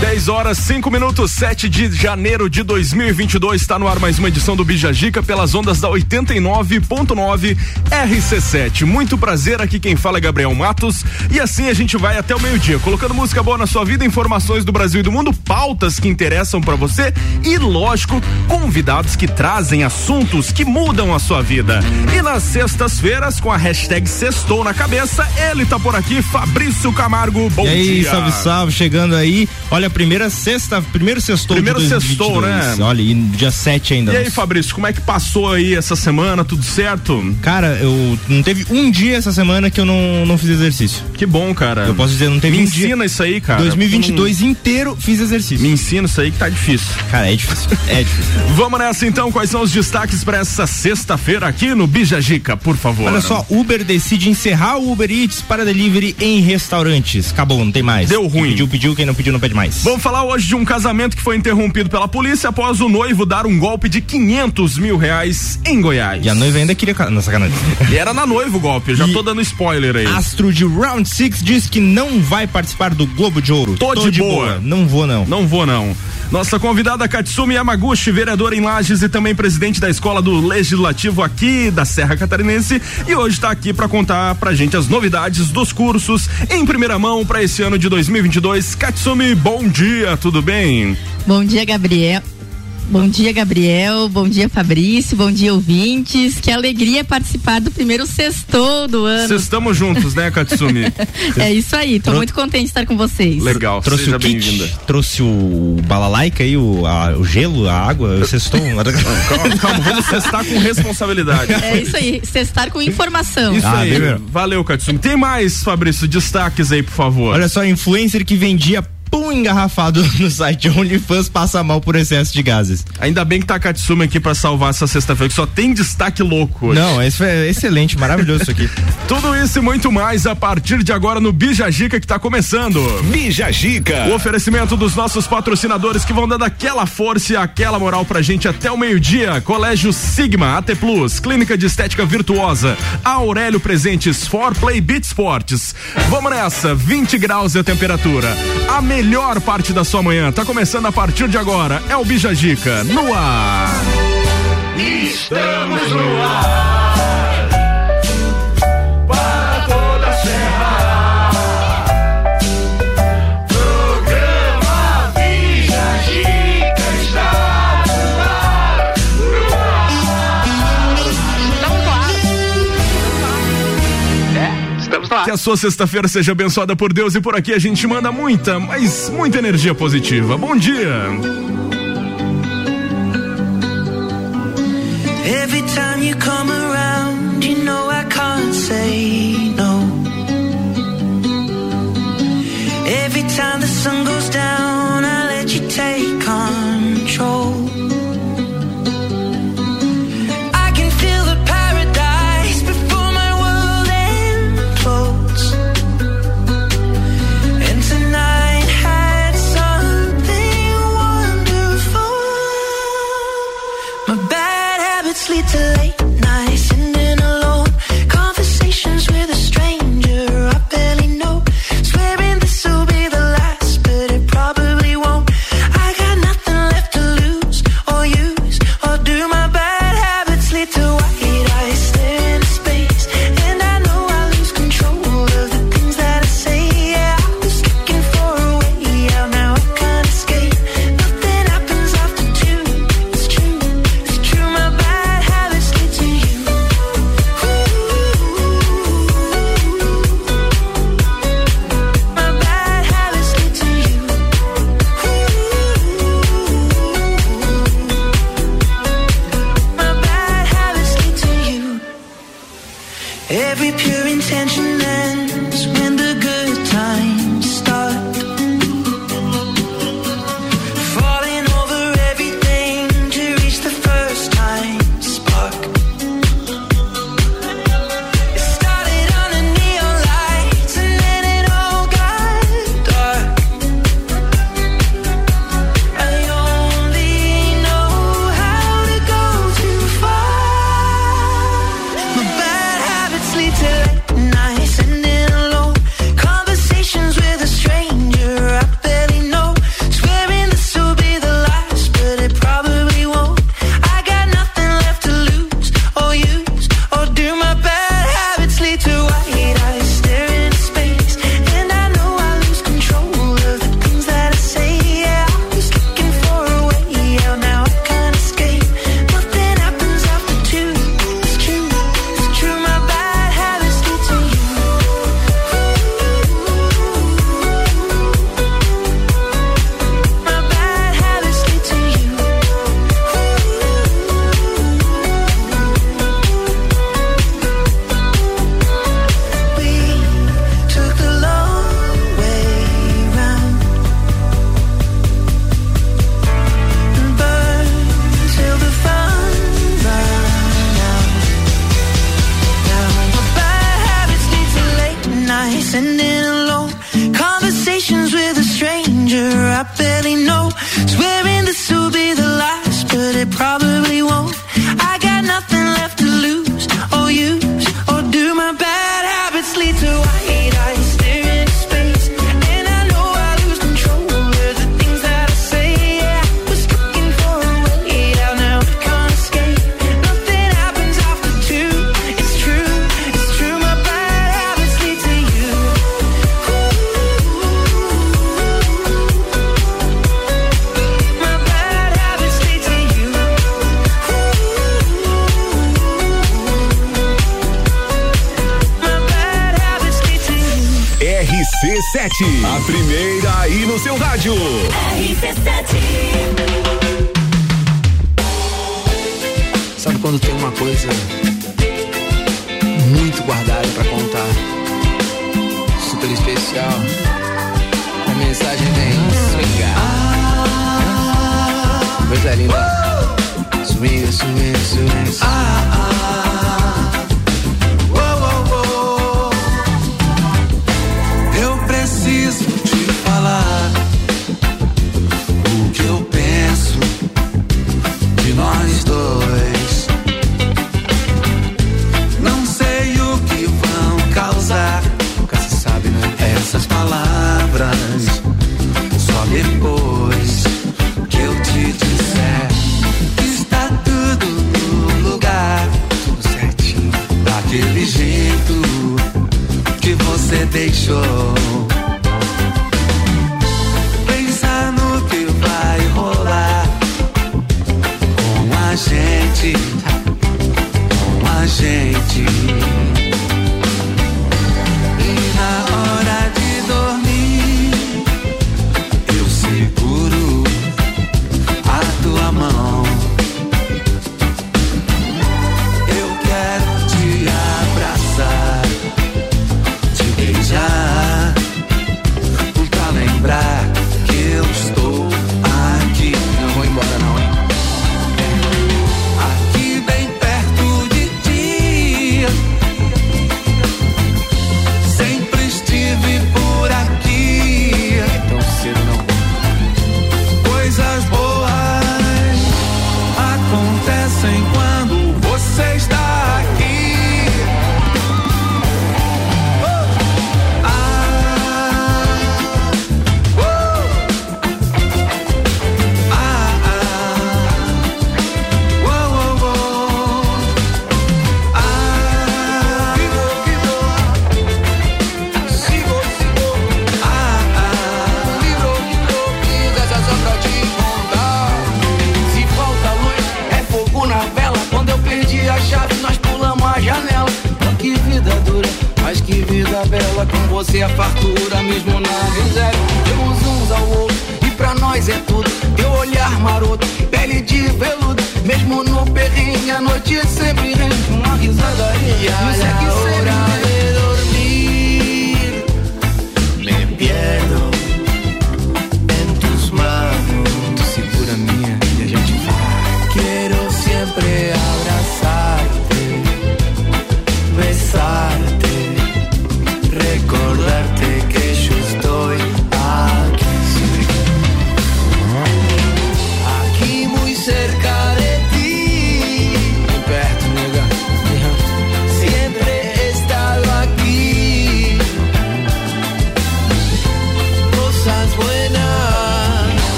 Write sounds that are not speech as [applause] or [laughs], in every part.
10 horas 5 minutos 7 de janeiro de 2022 está no ar mais uma edição do Bijagica pelas ondas da 89.9 RC7. Muito prazer aqui quem fala é Gabriel Matos e assim a gente vai até o meio-dia, colocando música boa na sua vida, informações do Brasil e do mundo, pautas que interessam para você e lógico, convidados que trazem assuntos que mudam a sua vida. E nas sextas-feiras com a hashtag Sextou na cabeça, ele tá por aqui, Fabrício Camargo. Bom e aí, dia. salve, salve, chegando aí. Olha, primeira sexta, primeiro sextou Primeiro sextou, 2022. né? Olha, e dia 7 ainda. E aí. Fabrício, como é que passou aí essa semana? Tudo certo? Cara, eu não teve um dia essa semana que eu não, não fiz exercício. Que bom, cara. Eu posso dizer, não teve Me um dia. ensina isso aí, cara. 2022 inteiro fiz exercício. Me ensina isso aí que tá difícil. Cara, é difícil. É difícil. [laughs] Vamos nessa então, quais são os destaques para essa sexta-feira aqui no Bija Gica, por favor. Olha só, Uber decide encerrar o Uber Eats para delivery em restaurantes. Acabou, não tem mais. Deu ruim. Quem pediu, pediu, quem não pediu, não pede mais. Vamos falar hoje de um casamento que foi interrompido pela polícia após o noivo dar um golpe de 500 mil reais em Goiás. E a noiva ainda queria. Não, sacanagem. E era na noiva o golpe, já E- tô dando spoiler aí. Astro de Round Six diz que não vai participar do Globo de Ouro. Tô de boa. Não vou, não. Não vou não. Nossa convidada Katsumi Yamaguchi, vereadora em Lages e também presidente da Escola do Legislativo aqui da Serra Catarinense, e hoje está aqui para contar pra gente as novidades dos cursos em primeira mão para esse ano de 2022. Katsumi, bom dia, tudo bem? Bom dia, Gabriel. Bom dia, Gabriel. Bom dia, Fabrício. Bom dia, ouvintes. Que alegria participar do primeiro sextou do ano. Vocês estamos juntos, né, Katsumi? [laughs] É isso aí. Tô muito contente de estar com vocês. Legal, Trouxe seja o kit, bem-vinda. trouxe o balalaica aí, o, a- o gelo, a água, o cestou. [laughs] Calma, calma, vamos testar com responsabilidade. É isso aí. Cestar com informação. Isso Ah, aí. bem. Valeu, Katsumi. Tem mais, Fabrício, destaques aí, por favor. Olha só, influencer que vendia pão engarrafado [laughs] no site OnlyFans passa mal por excesso de gases. Ainda bem que tá a Katsumi aqui pra salvar essa sexta-feira, que só tem destaque louco hoje. Não, esse foi excelente, maravilhoso isso aqui. [laughs] Tudo isso e muito mais a partir de agora no Bija Gica que tá começando. Bija Gica. O oferecimento dos nossos patrocinadores que vão dando aquela força e aquela moral pra gente até o meio-dia. Colégio Sigma, AT Plus, Clínica de Estética Virtuosa, Aurélio Presentes, For Play Beat Sports. Vamos nessa, 20 graus é a temperatura. A melhor parte da sua manhã tá começando a partir de agora. É o Bija Gica, no ar. Estamos no ar. Que a sua sexta-feira seja abençoada por Deus e por aqui a gente manda muita, mas muita energia positiva. Bom dia. Every time you come around, you know I can't say no. Every time the sun goes down, I let you take control. Coisa linda. Swing, swing, swing. Eu você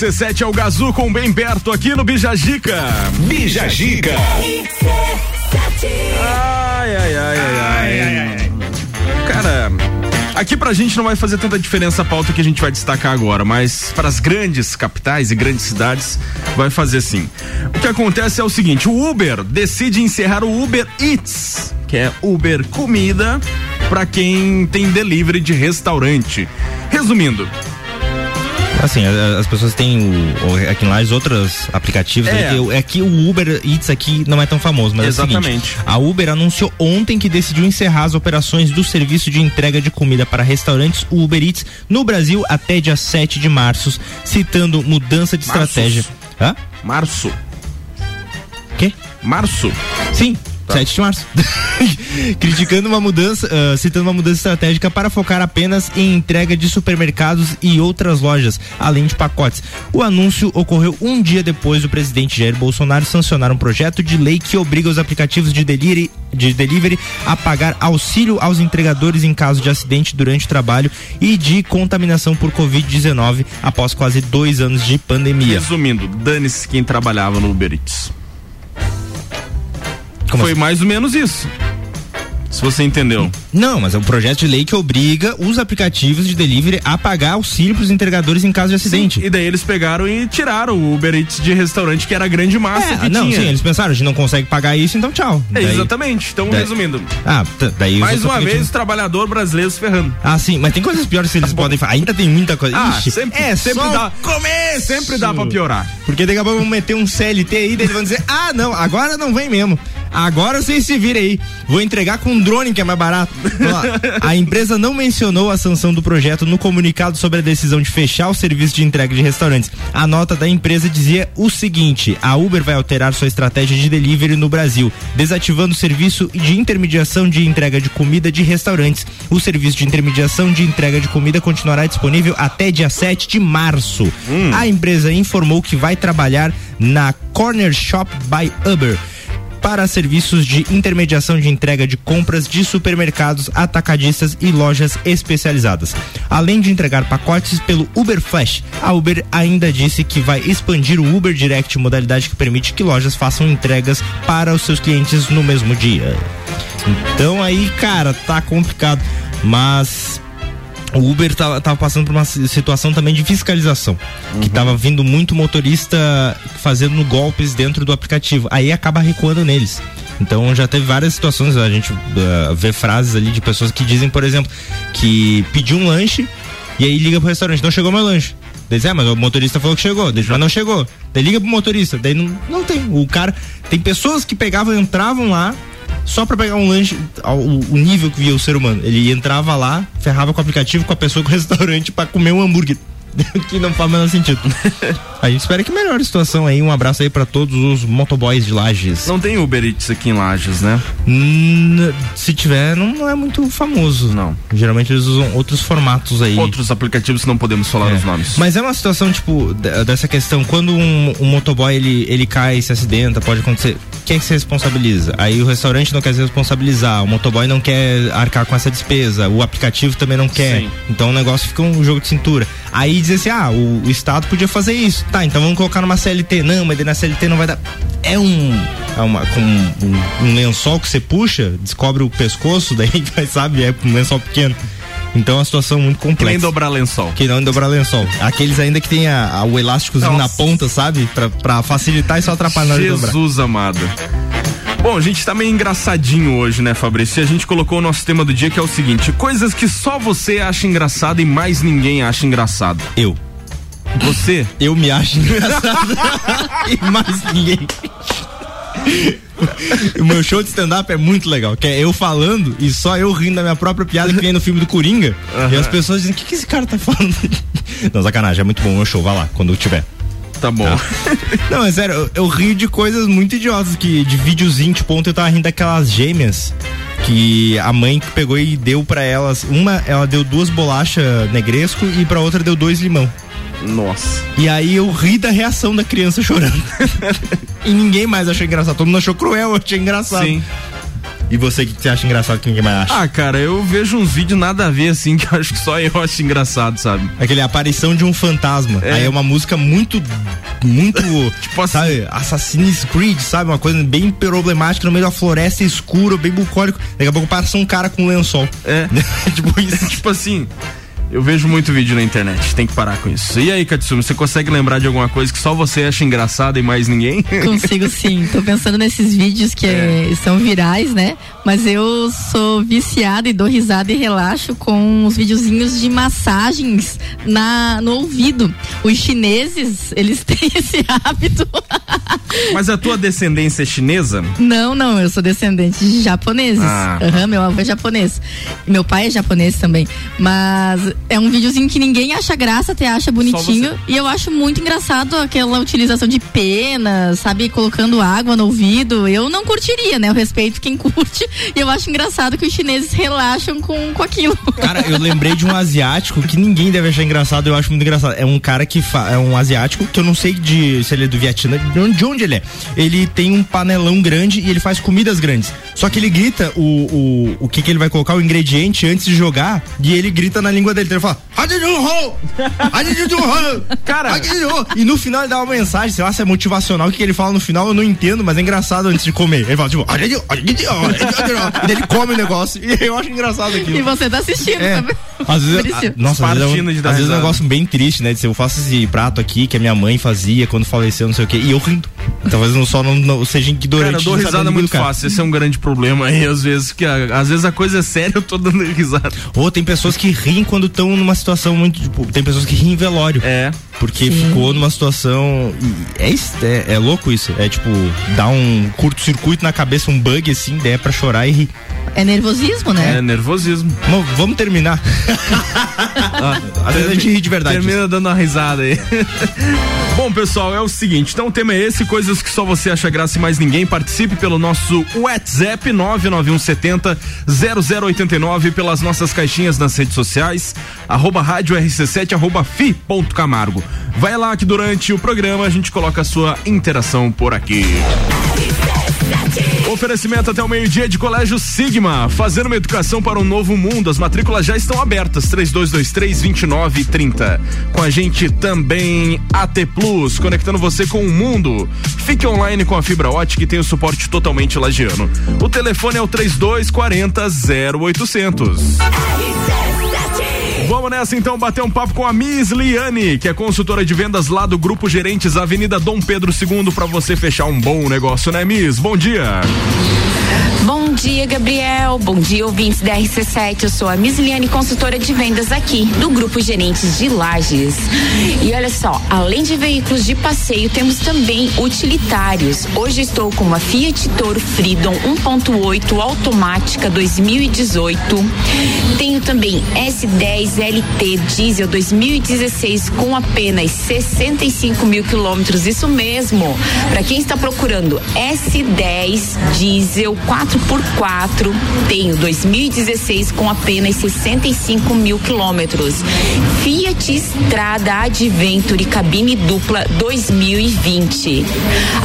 RC7 é o Gazu com bem perto aqui no Bijagica. Bija Gica. Ai, ai, ai, ai, ai. Cara, Aqui pra gente não vai fazer tanta diferença a pauta que a gente vai destacar agora, mas para as grandes capitais e grandes cidades vai fazer sim. O que acontece é o seguinte: o Uber decide encerrar o Uber Eats, que é Uber Comida, para quem tem delivery de restaurante. Resumindo, Assim, as pessoas têm o, aqui em Lages outros aplicativos. É. É. Que, é que o Uber Eats aqui não é tão famoso, mas é o Exatamente. seguinte, a Uber anunciou ontem que decidiu encerrar as operações do serviço de entrega de comida para restaurantes Uber Eats no Brasil até dia 7 de março, citando mudança de Marços. estratégia. Hã? março. Quê? Março. Sim. 7 de março. [laughs] Criticando uma mudança, ah, citando uma mudança estratégica para focar apenas em entrega de supermercados e outras lojas, além de pacotes. O anúncio ocorreu um dia depois do presidente Jair Bolsonaro sancionar um projeto de lei que obriga os aplicativos de delivery, de delivery a pagar auxílio aos entregadores em caso de acidente durante o trabalho e de contaminação por Covid-19 após quase dois anos de pandemia. Resumindo, dane-se quem trabalhava no Uber Eats. Como Foi assim? mais ou menos isso. Se você entendeu. Não, mas é um projeto de lei que obriga os aplicativos de delivery a pagar auxílio para os entregadores em caso de acidente. E daí eles pegaram e tiraram o Uber Eats de restaurante, que era a grande massa É, que não, tinha. sim, eles pensaram, a gente não consegue pagar isso, então tchau. É, Daí- exatamente. Então, daí- resumindo, Ah, tá, daí mais uma vez o trabalhador brasileiro se ferrando. Ah, sim, mas tem coisas piores que eles podem fazer. Ainda tem muita coisa. Ah, Ixi, sempre- é, sempre dá- começo. Sempre dá pra piorar. Porque daqui a pouco vão meter um CLT aí, daí eles vão dizer: ah, não, agora não vem mesmo. Agora vocês se virem aí. Vou entregar com um drone que é mais barato. Lá. a empresa não mencionou a sanção do projeto no comunicado sobre a decisão de fechar o serviço de entrega de restaurantes. A nota da empresa dizia o seguinte: a Uber vai alterar sua estratégia de delivery no Brasil, desativando o serviço de intermediação de entrega de comida de restaurantes. O serviço de intermediação de entrega de comida continuará disponível até dia 7 de março. A empresa informou que vai trabalhar na Corner Shop by Uber para serviços de intermediação de entrega de compras de supermercados, atacadistas e lojas especializadas. Além de entregar pacotes pelo Uber Flash, a Uber ainda disse que vai expandir o Uber Direct, modalidade que permite que lojas façam entregas para os seus clientes no mesmo dia. Então aí, cara, tá complicado, mas o Uber tava, passando por uma si- situação também de fiscalização. Que tava vindo muito motorista fazendo golpes dentro do aplicativo. Aí acaba recuando neles. Então já teve várias situações, a gente ah, vê frases ali de pessoas que dizem, por exemplo, que pediu um lanche e aí liga pro restaurante, não chegou meu lanche. Diz, é, mas o motorista falou que chegou, mas não chegou. Daí liga pro motorista, daí não, não tem. O cara. Tem pessoas que pegavam, entravam lá, só pra pegar um lanche, ao- o, nível que via o ser humano. Ele entrava lá, ferrava com o aplicativo, com a pessoa, com o [laughs] restaurante pra comer um hambúrguer. [laughs] que não faz o menor sentido. a gente espera que melhore a situação aí. Um abraço aí pra todos os motoboys de Lages. Não tem Uber Eats aqui em Lages, né? Hum, se tiver, não, é muito famoso. Não. Geralmente eles usam outros formatos aí. Outros aplicativos que não podemos falar É. os nomes. Mas é uma situação, tipo, dessa questão, quando um, um motoboy ele, ele cai, se acidenta, pode acontecer. Quem é que se responsabiliza? Aí o restaurante não quer se responsabilizar, o motoboy não quer arcar com essa despesa, o aplicativo também não quer. Sim. Então o negócio fica um jogo de cintura. Aí diz assim: ah, o, o Estado podia fazer isso. Tá, então vamos colocar numa CLT. Não, mas na CLT não vai dar. É um. É uma, com um, um- lençol que você puxa, descobre o pescoço, [laughs] daí vai, sabe, é um lençol pequeno. Então é uma situação muito Que nem complexa. dobrar lençol. Que não dobrar lençol. Aqueles ainda que tem a, a- o elásticozinho Nossa. na ponta, sabe? Pra, pra facilitar e só atrapalhar na hora de dobrar. Jesus amado. Bom, a gente tá meio engraçadinho hoje, né, Fabrício? E a gente colocou o nosso tema do dia que é o seguinte: coisas que só você acha engraçado e mais ninguém acha engraçado. Eu. Você? Eu me acho engraçado. [laughs] e mais ninguém. o meu show de stand-up é muito legal, que é eu falando e só eu rindo da minha própria piada que vem no filme do Coringa. E as pessoas dizem, o que, que esse cara tá falando? Não, sacanagem, é muito bom o meu show, vai lá, quando tiver. Tá bom. [laughs] Não, é sério, eu, eu rio de coisas muito idiotas, que de videozinho, tipo, ontem eu tava rindo daquelas gêmeas que a mãe que pegou e deu pra elas, uma, ela deu duas bolachas negresco e pra outra deu dois limão. Nossa. E aí eu ri da reação da criança chorando. [laughs] e ninguém mais achou engraçado. Todo mundo achou cruel, eu achei engraçado. Sim. E você, o que que você acha engraçado que ninguém mais acha? Ah, cara, eu vejo uns vídeos nada a ver, assim, [laughs] que eu acho que só eu acho engraçado, sabe? Aquele aparição de um fantasma. É. Aí é uma música muito, muito, [laughs] Tipo assim. sabe, Assassin's Creed, sabe? Uma coisa bem problemática no meio da floresta escura, bem bucólico. Daqui a pouco passa um cara com um lençol. É. [laughs] tipo isso. tipo assim, eu vejo muito vídeo na internet, tem que parar com isso. E aí, Katsumi, você consegue lembrar de alguma coisa que só você acha engraçada e mais ninguém? [laughs] Consigo sim. Tô pensando nesses vídeos que eh, são virais, né? Mas eu sou viciada e dou risada e relaxo com os videozinhos de massagens na, no ouvido. Os chineses, eles [laughs] têm esse hábito. Mas a tua descendência é chinesa? Não, não, eu sou descendente de japoneses. Ah. Aham, meu avô é japonês. Meu pai é japonês também. Mas é um videozinho que ninguém acha graça, até acha bonitinho. E eu acho muito engraçado aquela utilização de pena, sabe? Colocando água no ouvido. Eu não curtiria, né? Eu respeito quem [laughs] curte. E eu acho engraçado que os chineses relaxam com, com aquilo. Cara, eu lembrei de um asiático que ninguém deve achar engraçado, eu acho muito engraçado. É um cara que fa... é um asiático que eu não sei de se ele é do Vietnã, de onde, de onde ele é. Ele tem um panelão grande e ele faz comidas grandes. Só que ele grita o, o, o que que ele vai colocar, o ingrediente antes de jogar, e ele grita na língua dele. Ele fala, "Hajijunho! Hajijunho! [laughs] Cara. Hajijunho!" e no final ele dá uma mensagem, sei lá se é motivacional, o que ele fala no final eu não entendo, mas é engraçado antes de comer. Ele fala tipo, e daí ele come o negócio, e eu acho engraçado aquilo. E você tá assistindo É. também. Às vezes, a, nossa, às vezes, é um, às vezes é um negócio bem triste, né? De ser, eu faço esse prato aqui que a minha mãe fazia quando faleceu, não sei o quê, e eu rindo. Talvez não só não, não seja ignorante. Cara, eu dou risada muito cara. fácil. Esse é um grande problema aí, às vezes, que a- às vezes a coisa é séria, eu tô dando risada. Ou tem pessoas que riem quando estão numa situação muito. Tipo, tem pessoas que riem em velório. É. Porque ficou numa situação. É, isso- é, é louco isso. É tipo, dá um curto-circuito na cabeça, um bug assim, daí é pra chorar e rir. É nervosismo, né? É nervosismo. Bom, vamos terminar. [laughs] [laughs] Às vezes a gente ri de verdade. Termina dando uma risada aí. [laughs] Bom, pessoal, é o seguinte, então o tema é esse, coisas que só você acha graça e mais ninguém. Participe pelo nosso WhatsApp 99170 0089 pelas nossas caixinhas nas redes sociais, arroba rádio RC7, arroba fi ponto Camargo. Vai lá que durante o programa a gente coloca a sua interação por aqui. Oferecimento até o meio-dia de Colégio Sigma, fazendo uma educação para um novo mundo. As matrículas já estão abertas, 3223-2930. Com a gente também AT Plus, conectando você com o mundo. Fique online com a fibra ótica e tem o suporte totalmente lagiano. O telefone é o 3240 0800. Vamos nessa então bater um papo com a Miss Liane, que é consultora de vendas lá do Grupo Gerentes Avenida Dom Pedro II para você fechar um bom negócio, né, Miss? Bom dia. Bom dia, Gabriel. Bom dia, ouvintes da RC7. Eu sou a Miss Liane, consultora de vendas aqui do Grupo Gerentes de Lages. E olha só, além de veículos de passeio, temos também utilitários. Hoje estou com uma Fiat Toro Freedom 1.8 automática 2018. Tenho também S10 LT diesel 2016 com apenas 65 mil quilômetros. Isso mesmo. Para quem está procurando S10 diesel 4x4, tenho 2016 com apenas 65 mil quilômetros. Fiat Strada Adventure cabine dupla 2020.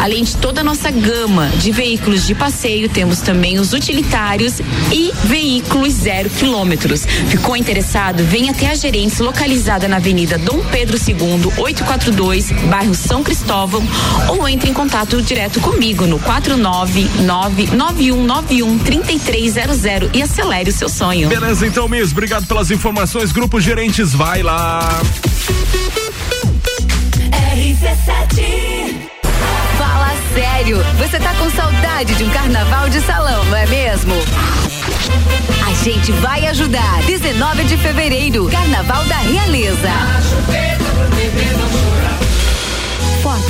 Além de toda a nossa gama de veículos de passeio, temos também os utilitários e veículos zero quilômetros. Ficou interessado? Venha até a gerência localizada na Avenida Dom Pedro II, 842, bairro São Cristóvão, ou entre em contato direto comigo no 49991913300 e acelere o seu sonho. Beleza, então, Miss, obrigado pelas informações. Grupo Gerentes, vai lá. Fala sério, você tá com saudade de um carnaval de salão, não é mesmo? A gente vai ajudar. 19 de fevereiro, Carnaval da Realeza.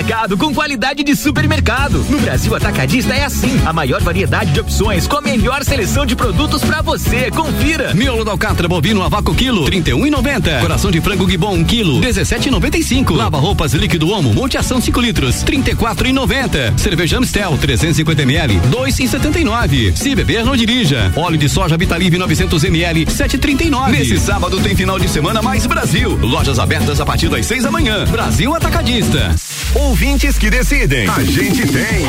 atacado com qualidade de supermercado. No Brasil Atacadista é assim, a maior variedade de opções com a melhor seleção de produtos para você. Confira. Miolo da alcatra bovino a vácuo quilo, 31,90. Coração de frango gibon 1 quilo, 17,95. Lava roupas líquido Omo, Monte Ação 5 litros, 34,90. Cerveja Amstel 350 ml, 2,79. Se beber não dirija. Óleo de soja Vitalive 900 ml, 7,39. Nesse sábado tem final de semana mais Brasil. Lojas abertas a partir das 6 da manhã. Brasil Atacadista. Ouvintes que decidem. A gente tem.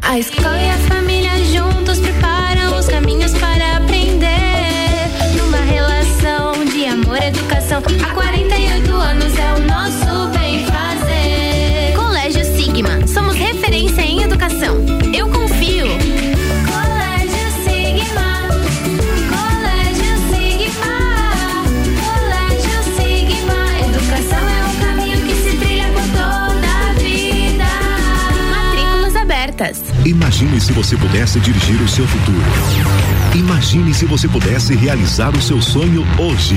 A escola e a família juntos preparam os caminhos para aprender. Numa relação de amor educação. Há 48 anos é o nosso Imagine se você pudesse dirigir o seu futuro. Imagine se você pudesse realizar o seu sonho hoje.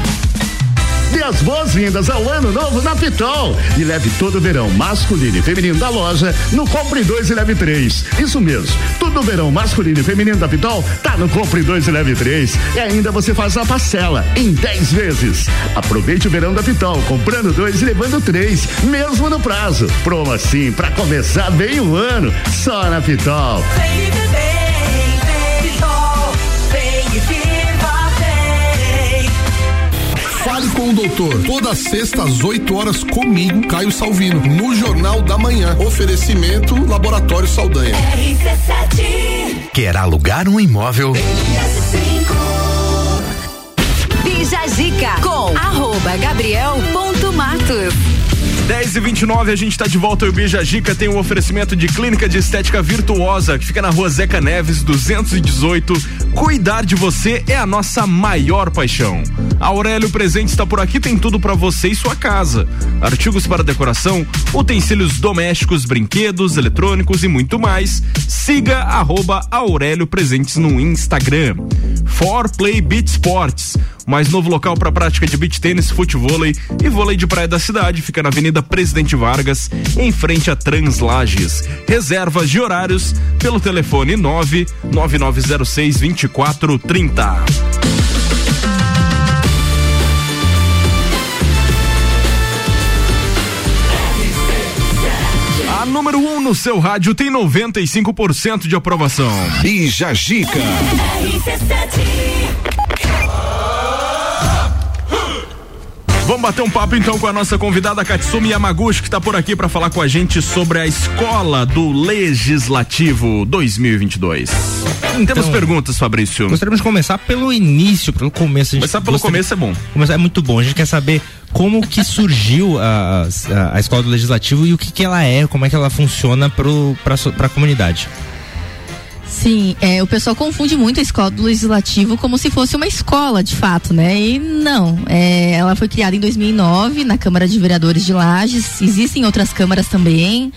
Dê as boas-vindas ao ano novo na Pitol e leve todo o verão masculino e feminino da loja no Compre 2 e Leve 3. Isso mesmo, tudo o verão masculino e feminino da Pitol tá no Compre 2 e Leve 3. E ainda você faz a parcela em 10 vezes. Aproveite o verão da Pitol, comprando dois e levando três, mesmo no prazo. Promo assim, pra começar bem o ano, só na Pitol. Fale com o doutor. Toda sexta às 8 horas comigo, Caio Salvino, no Jornal da Manhã. Oferecimento Laboratório Saldanha. Quer alugar um imóvel? Bija Zica com arroba Gabriel ponto Matos. 10 e 29 a gente está de volta. O Bija Gica tem um oferecimento de clínica de estética virtuosa que fica na rua Zeca Neves 218. Cuidar de você é a nossa maior paixão. A Aurélio Presente está por aqui, tem tudo para você e sua casa: artigos para decoração, utensílios domésticos, brinquedos, eletrônicos e muito mais. Siga arroba Aurélio Presentes no Instagram. For Play Beat Sports mais novo local para prática de beach tênis, futevôlei e vôlei de praia da cidade. Fica na Avenida Presidente Vargas, em frente a Translages. Reservas de horários pelo telefone 99906 2430. A número 1 um no seu rádio tem 95% de aprovação. Bija Gica. Vamos bater um papo então com a nossa convidada Katsumi Yamaguchi, que está por aqui para falar com a gente sobre a escola do Legislativo 2022. Temos Então, perguntas, Fabrício. Gostaríamos de começar pelo início, pelo começo. A gente Começar pelo começo é bom. Começar é muito bom. A gente quer saber como que surgiu a, a, a escola do legislativo e o que que ela é, como é que ela funciona para a comunidade. Sim, é, o pessoal confunde muito a escola do legislativo como se fosse uma escola, de fato, né? E não, é, ela foi criada em 2009 na Câmara de Vereadores de Lages, existem outras câmaras também,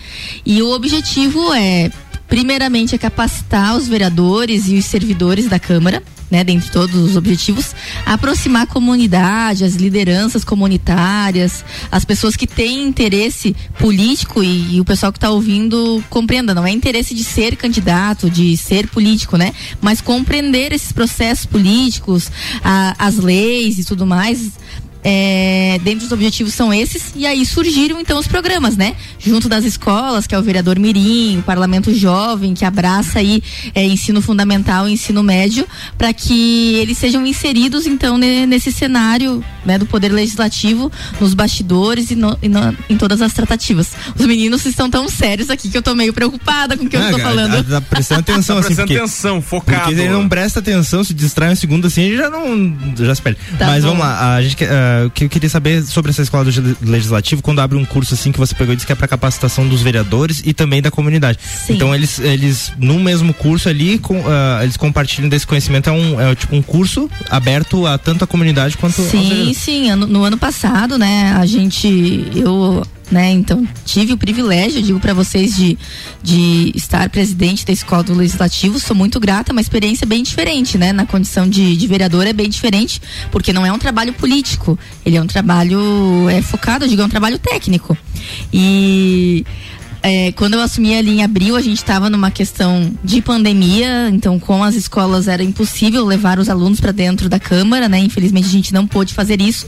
e o objetivo é primeiramente é capacitar os vereadores e os servidores da Câmara. Né, dentre todos os objetivos, aproximar a comunidade, as lideranças comunitárias, as pessoas que têm interesse político e, e o pessoal que está ouvindo compreenda, não é interesse de ser candidato, de ser político, né? Mas compreender esses processos políticos, a- as leis e tudo mais, é, dentro dos objetivos são esses, e aí surgiram então os programas, né? Junto das escolas, que é o vereador Mirim, o Parlamento Jovem, que abraça aí é, ensino fundamental e ensino médio, para que eles sejam inseridos então ne- nesse cenário né, do Poder Legislativo, nos bastidores e, no- e no- em todas as tratativas. Os meninos estão tão sérios aqui que eu tô meio preocupada com o que eu Ah, tô cara, falando. Tá, prestando atenção, Tá [laughs] assim. prestando porque- atenção, focado. Porque ele não presta atenção, se distrai um segundo assim, ele já não. Já se perde. Tá Mas bom. vamos lá, a gente, quer, o que eu queria saber sobre essa escola do legislativo, quando abre um curso assim que você pegou e disse que é para capacitação dos vereadores e também da comunidade. Então eles, eles no mesmo curso ali, com, ah, eles compartilham desse conhecimento, é um é, tipo um curso aberto a tanto a comunidade quanto Sim, sim. Ano- no ano passado, né, a gente, eu, né, então tive o privilégio, digo para vocês, de, de estar presidente da escola do legislativo. Sou muito grata, uma experiência bem diferente, né, na condição de, de vereador é bem diferente, porque não é um trabalho político, ele é um trabalho é focado, digo, é um trabalho técnico. E é, quando eu assumi ali em abril, a gente estava numa questão de pandemia, então com as escolas era impossível levar os alunos para dentro da Câmara, né? Infelizmente a gente não pôde fazer isso.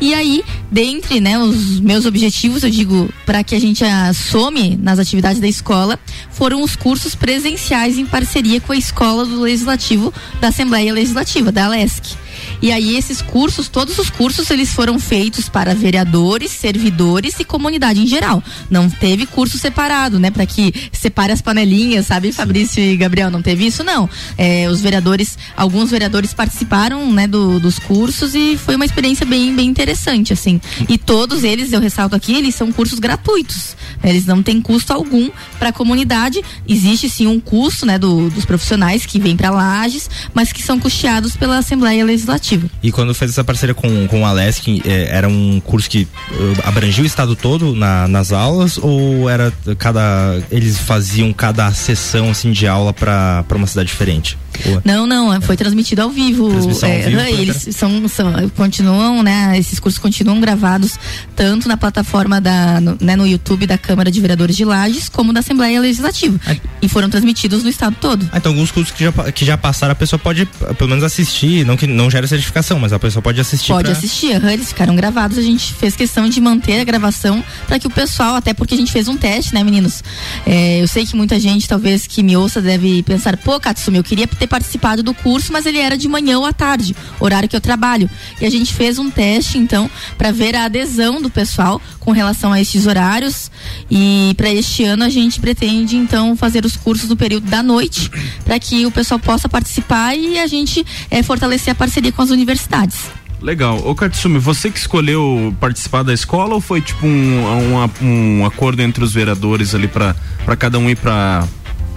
E aí, dentre né, os meus objetivos, eu digo, para que a gente some nas atividades da escola, foram os cursos presenciais em parceria com a Escola do Legislativo da Assembleia Legislativa, da ALESC. E aí esses cursos, todos os cursos, eles foram feitos para vereadores, servidores e comunidade em geral. Não teve curso separado, né? Para que separe as panelinhas, sabe, Fabrício e Gabriel? Não teve isso, não. É, os vereadores, alguns vereadores participaram, né, do- dos cursos e foi uma experiência bem, bem interessante, assim. E todos eles, eu ressalto aqui, eles são cursos gratuitos. né? Eles não têm custo algum para a comunidade. Existe sim um custo, né, do- dos profissionais que vêm para Lages, mas que são custeados pela Assembleia Legislativa. E quando fez essa parceria com, com o Alesc, eh, era um curso que eh, abrangia o estado todo na- nas aulas ou era cada eles faziam cada sessão assim de aula para uma cidade diferente? Não, não, é, foi transmitido ao vivo. Transmissão ao É, vivo, foi eles são, são- continuam, né? Esses cursos continuam gravados tanto na plataforma da, no, né, no YouTube da Câmara de Vereadores de Lages, como da Assembleia Legislativa. E foram transmitidos no estado todo. Ah, então alguns cursos que já, que já passaram, a pessoa pode eh, pelo menos assistir, não que não gera certificação, mas a pessoa pode assistir. Pode pra- assistir, aham, eles ficaram gravados. A gente fez questão de manter a gravação para que o pessoal, até porque a gente fez um teste, né, meninos? É, eu sei que muita gente, talvez, que me ouça, deve pensar: pô, Katsumi, eu queria ter participado do curso, mas ele era de manhã ou à tarde, horário que eu trabalho. E a gente fez um teste, então, para ver a adesão do pessoal com relação a estes horários. E para este ano a gente pretende, então, fazer os cursos do período da noite, para que o pessoal possa participar e a gente eh, fortalecer a parceria com as universidades. Legal. Ô Katsumi, você que escolheu participar da escola ou foi tipo um, um, um acordo entre os vereadores ali pra cada um ir pra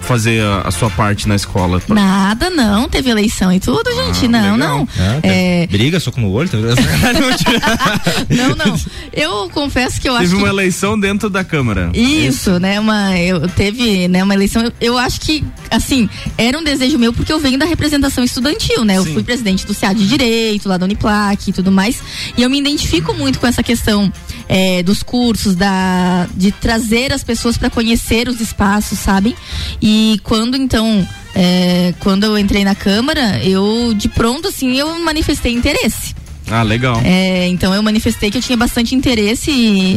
fazer a, a sua parte na escola? Nada, não. Teve eleição e tudo, gente. não, não. Ah, tem É, Briga, soco no olho. tá- [laughs] não, não. Eu confesso que eu Teve acho uma que. eleição dentro da Câmara. Isso, né? Uma, eu teve, né, uma eleição. Eu, eu acho que, assim, era um desejo meu porque eu venho da representação estudantil, né? Eu fui presidente do CA de Direito, lá da Uniplac e tudo mais. E eu me identifico muito com essa questão é, dos cursos, da, de trazer as pessoas para conhecer os espaços, sabem? E quando então. é, quando eu entrei na Câmara, eu de pronto assim eu manifestei interesse. Ah, legal. É, então eu manifestei que eu tinha bastante interesse,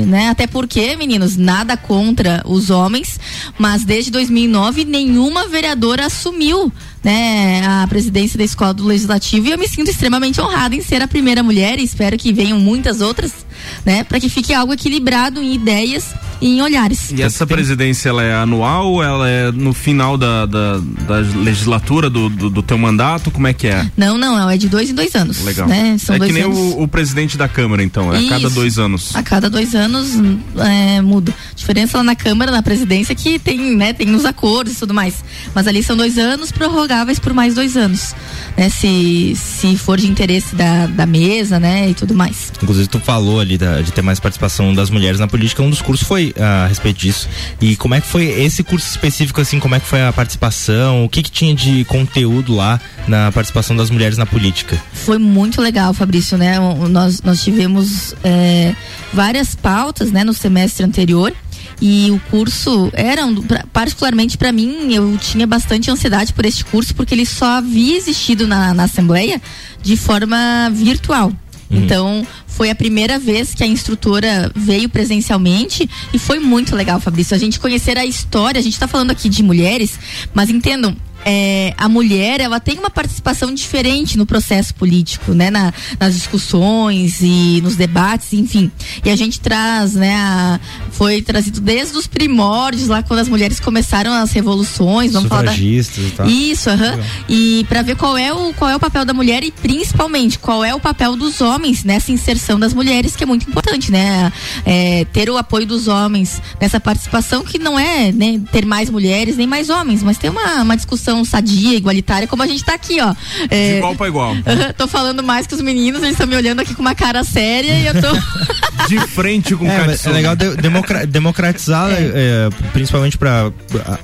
né? Até porque, meninos, nada contra os homens, mas desde 2009 nenhuma vereadora assumiu, né, a presidência da escola do legislativo e eu me sinto extremamente honrada em ser a primeira mulher e espero que venham muitas outras, né, para que fique algo equilibrado em ideias em olhares. E essa presidência ela é anual? Ela é no final da, da, da legislatura do, do, do teu mandato? Como é que é? Não, não, é de dois em dois anos. Legal. Né? São é dois que nem anos. o, o presidente da Câmara, então. É a cada Isso. dois anos. A cada dois anos é, muda. Diferente diferença lá na Câmara, na presidência, que tem, né, tem os acordos e tudo mais. Mas ali são dois anos prorrogáveis por mais dois anos. Né, se, se for de interesse da, da mesa, né, e tudo mais. Inclusive, tu falou ali da- de ter mais participação das mulheres na política, um dos cursos foi a respeito disso. E como é que foi esse curso específico, assim, como é que foi a participação? O que que tinha de conteúdo lá na participação das mulheres na política? Foi muito legal, Fabrício, né? Nós, nós tivemos é, várias pautas, né, no semestre anterior. E o curso era, um, particularmente para mim, eu tinha bastante ansiedade por este curso, porque ele só havia existido na, na Assembleia de forma virtual. Então, foi a primeira vez que a instrutora veio presencialmente e foi muito legal, Fabrício. A gente conhecer a história, a gente tá falando aqui de mulheres, mas entendam, é, a mulher ela tem uma participação diferente no processo político, né? Na- nas discussões e nos debates, enfim. E a gente traz, né? a- foi trazido desde os primórdios, lá quando as mulheres começaram as revoluções, vamos falar da, e tal. isso, aham. E para ver qual é o qual é o papel da mulher e principalmente qual é o papel dos homens nessa inserção das mulheres, que é muito importante, né? É, ter o apoio dos homens nessa participação que não é né, ter mais mulheres nem mais homens, mas ter uma, uma discussão sadia, igualitária, como a gente tá aqui, ó. É, De igual pra igual. [laughs] tô falando mais que os meninos, eles estão me olhando aqui com uma cara séria e eu tô [laughs] De frente com o É, é legal de- democra- democratizar, é, principalmente para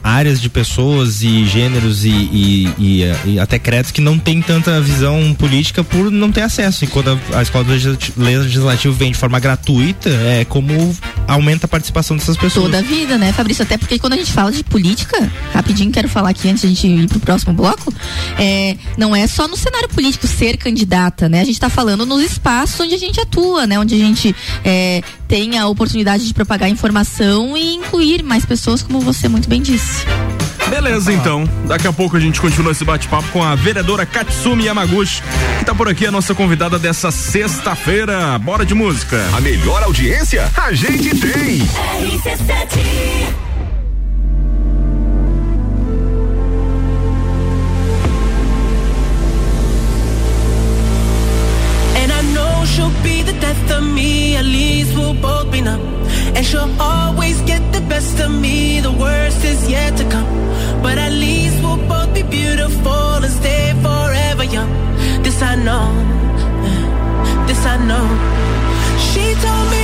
áreas de pessoas e gêneros e, e- e, é, e até créditos que não tem tanta visão política por não ter acesso. E quando a, a escola do legislati- legislativo vem de forma gratuita, é como aumenta a participação dessas pessoas. toda a vida, né, Fabrício? Até porque quando a gente fala de política, rapidinho quero falar aqui antes de a gente para pro próximo bloco, é, não é só no cenário político ser candidata, né? A gente está falando nos espaços onde a gente atua, né? Onde a gente é, tem a oportunidade de propagar informação e incluir mais pessoas, como você muito bem disse. Beleza, então. Daqui a pouco a gente continua esse bate-papo com a vereadora Katsumi Yamaguchi, que tá por aqui a nossa convidada dessa sexta-feira. Bora de música. A melhor audiência a gente tem. RC7. Death of me, at least we'll both be numb. And she'll always get the best of me, the worst is yet to come. But at least we'll both be beautiful and stay forever young. This I know, this I know. She told me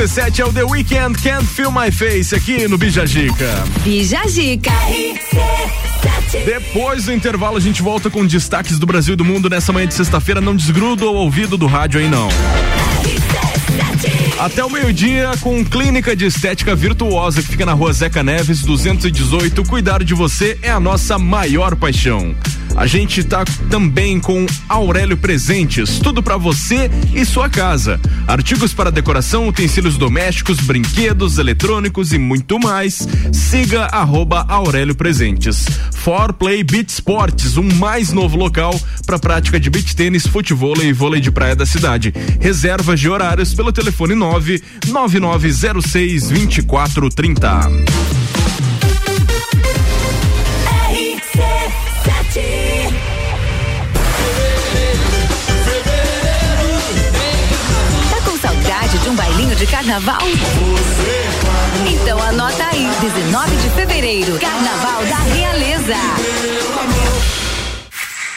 RC7 é o The Weekend Can't Feel My Face aqui no Bijagica. Bijagica. Depois do intervalo a gente volta com destaques do Brasil e do mundo nessa manhã de sexta-feira. Não desgruda o ouvido do rádio aí não. Até o meio-dia com Clínica de Estética Virtuosa que fica na rua Zeca Neves 218. Cuidar de você é a nossa maior paixão. A gente tá também com Aurélio Presentes, tudo para você e sua casa. Artigos para decoração, utensílios domésticos, brinquedos, eletrônicos e muito mais. Siga arroba Aurélio Presentes. For Play Beat Sports, um mais novo local para prática de beach tênis, futebol e vôlei de praia da cidade. Reservas de horários pelo telefone 9 9906 2430. Um bailinho de carnaval? Então anota aí, 19 de fevereiro, Carnaval da Realeza.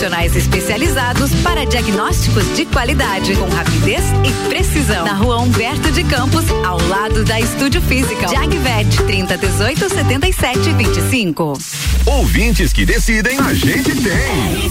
profissionais especializados para diagnósticos de qualidade, com rapidez e precisão. Na rua Humberto de Campos, ao lado da Estúdio Física. Jagvet, 30 18 77 25. Ouvintes que decidem, a gente tem.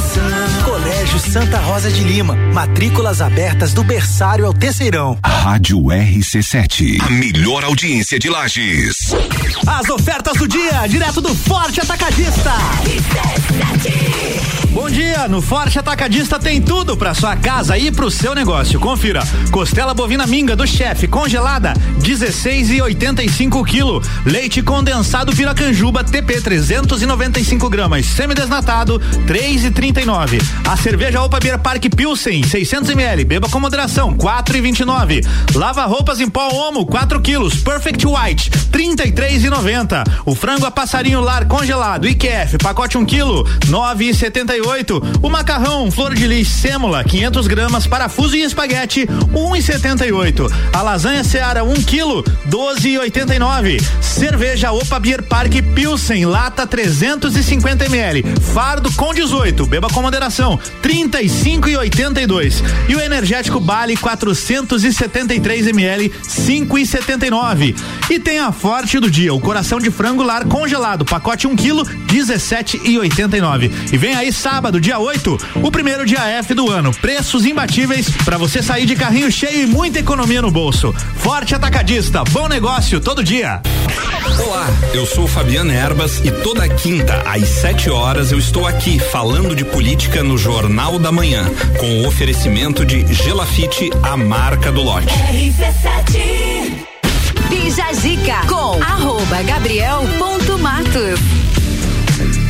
Colégio Santa Rosa de Lima. Matrículas abertas do berçário ao terceirão. Rádio RC7. A melhor audiência de Lages. As ofertas do dia, direto do Forte Atacadista. Bom dia, no Forte Atacadista tem tudo para sua casa e pro seu negócio. Confira: costela bovina minga do chefe congelada 16 e 85 quilo, leite condensado Piracanjuba TP 395 gramas, semidesnatado 3 e 39. A cerveja Opa Beer Park Pilsen 600 ml, beba com moderação 4 e 29. Lava roupas em pó Omo 4 quilos, Perfect White 33 e 90. O frango a passarinho lar congelado IQF pacote 1 quilo 9 e 78. O macarrão flor de lis sêmula 500 gramas parafuso e espaguete 1 e 78. A lasanha Seara 1 quilo 12 e 89. Cerveja Opa Beer Park Pilsen lata 350 ml, fardo com 18. Beba com moderação 35 e 82. E o energético Bali 473 ml 5 e 79. E tem a forte do dia, o coração de frango lar congelado, pacote 1 quilo 17 e 89. E vem aí sábado, dia 8, o primeiro dia F do ano. Preços imbatíveis para você sair de carrinho cheio e muita economia no bolso. Forte Atacadista, bom negócio todo dia. Olá, eu sou Fabiana Erbas e toda quinta às 7 horas eu estou aqui falando de política no Jornal da Manhã, com o oferecimento de Gelafite, a marca do lote. Bija Zica com arroba gabriel.matos.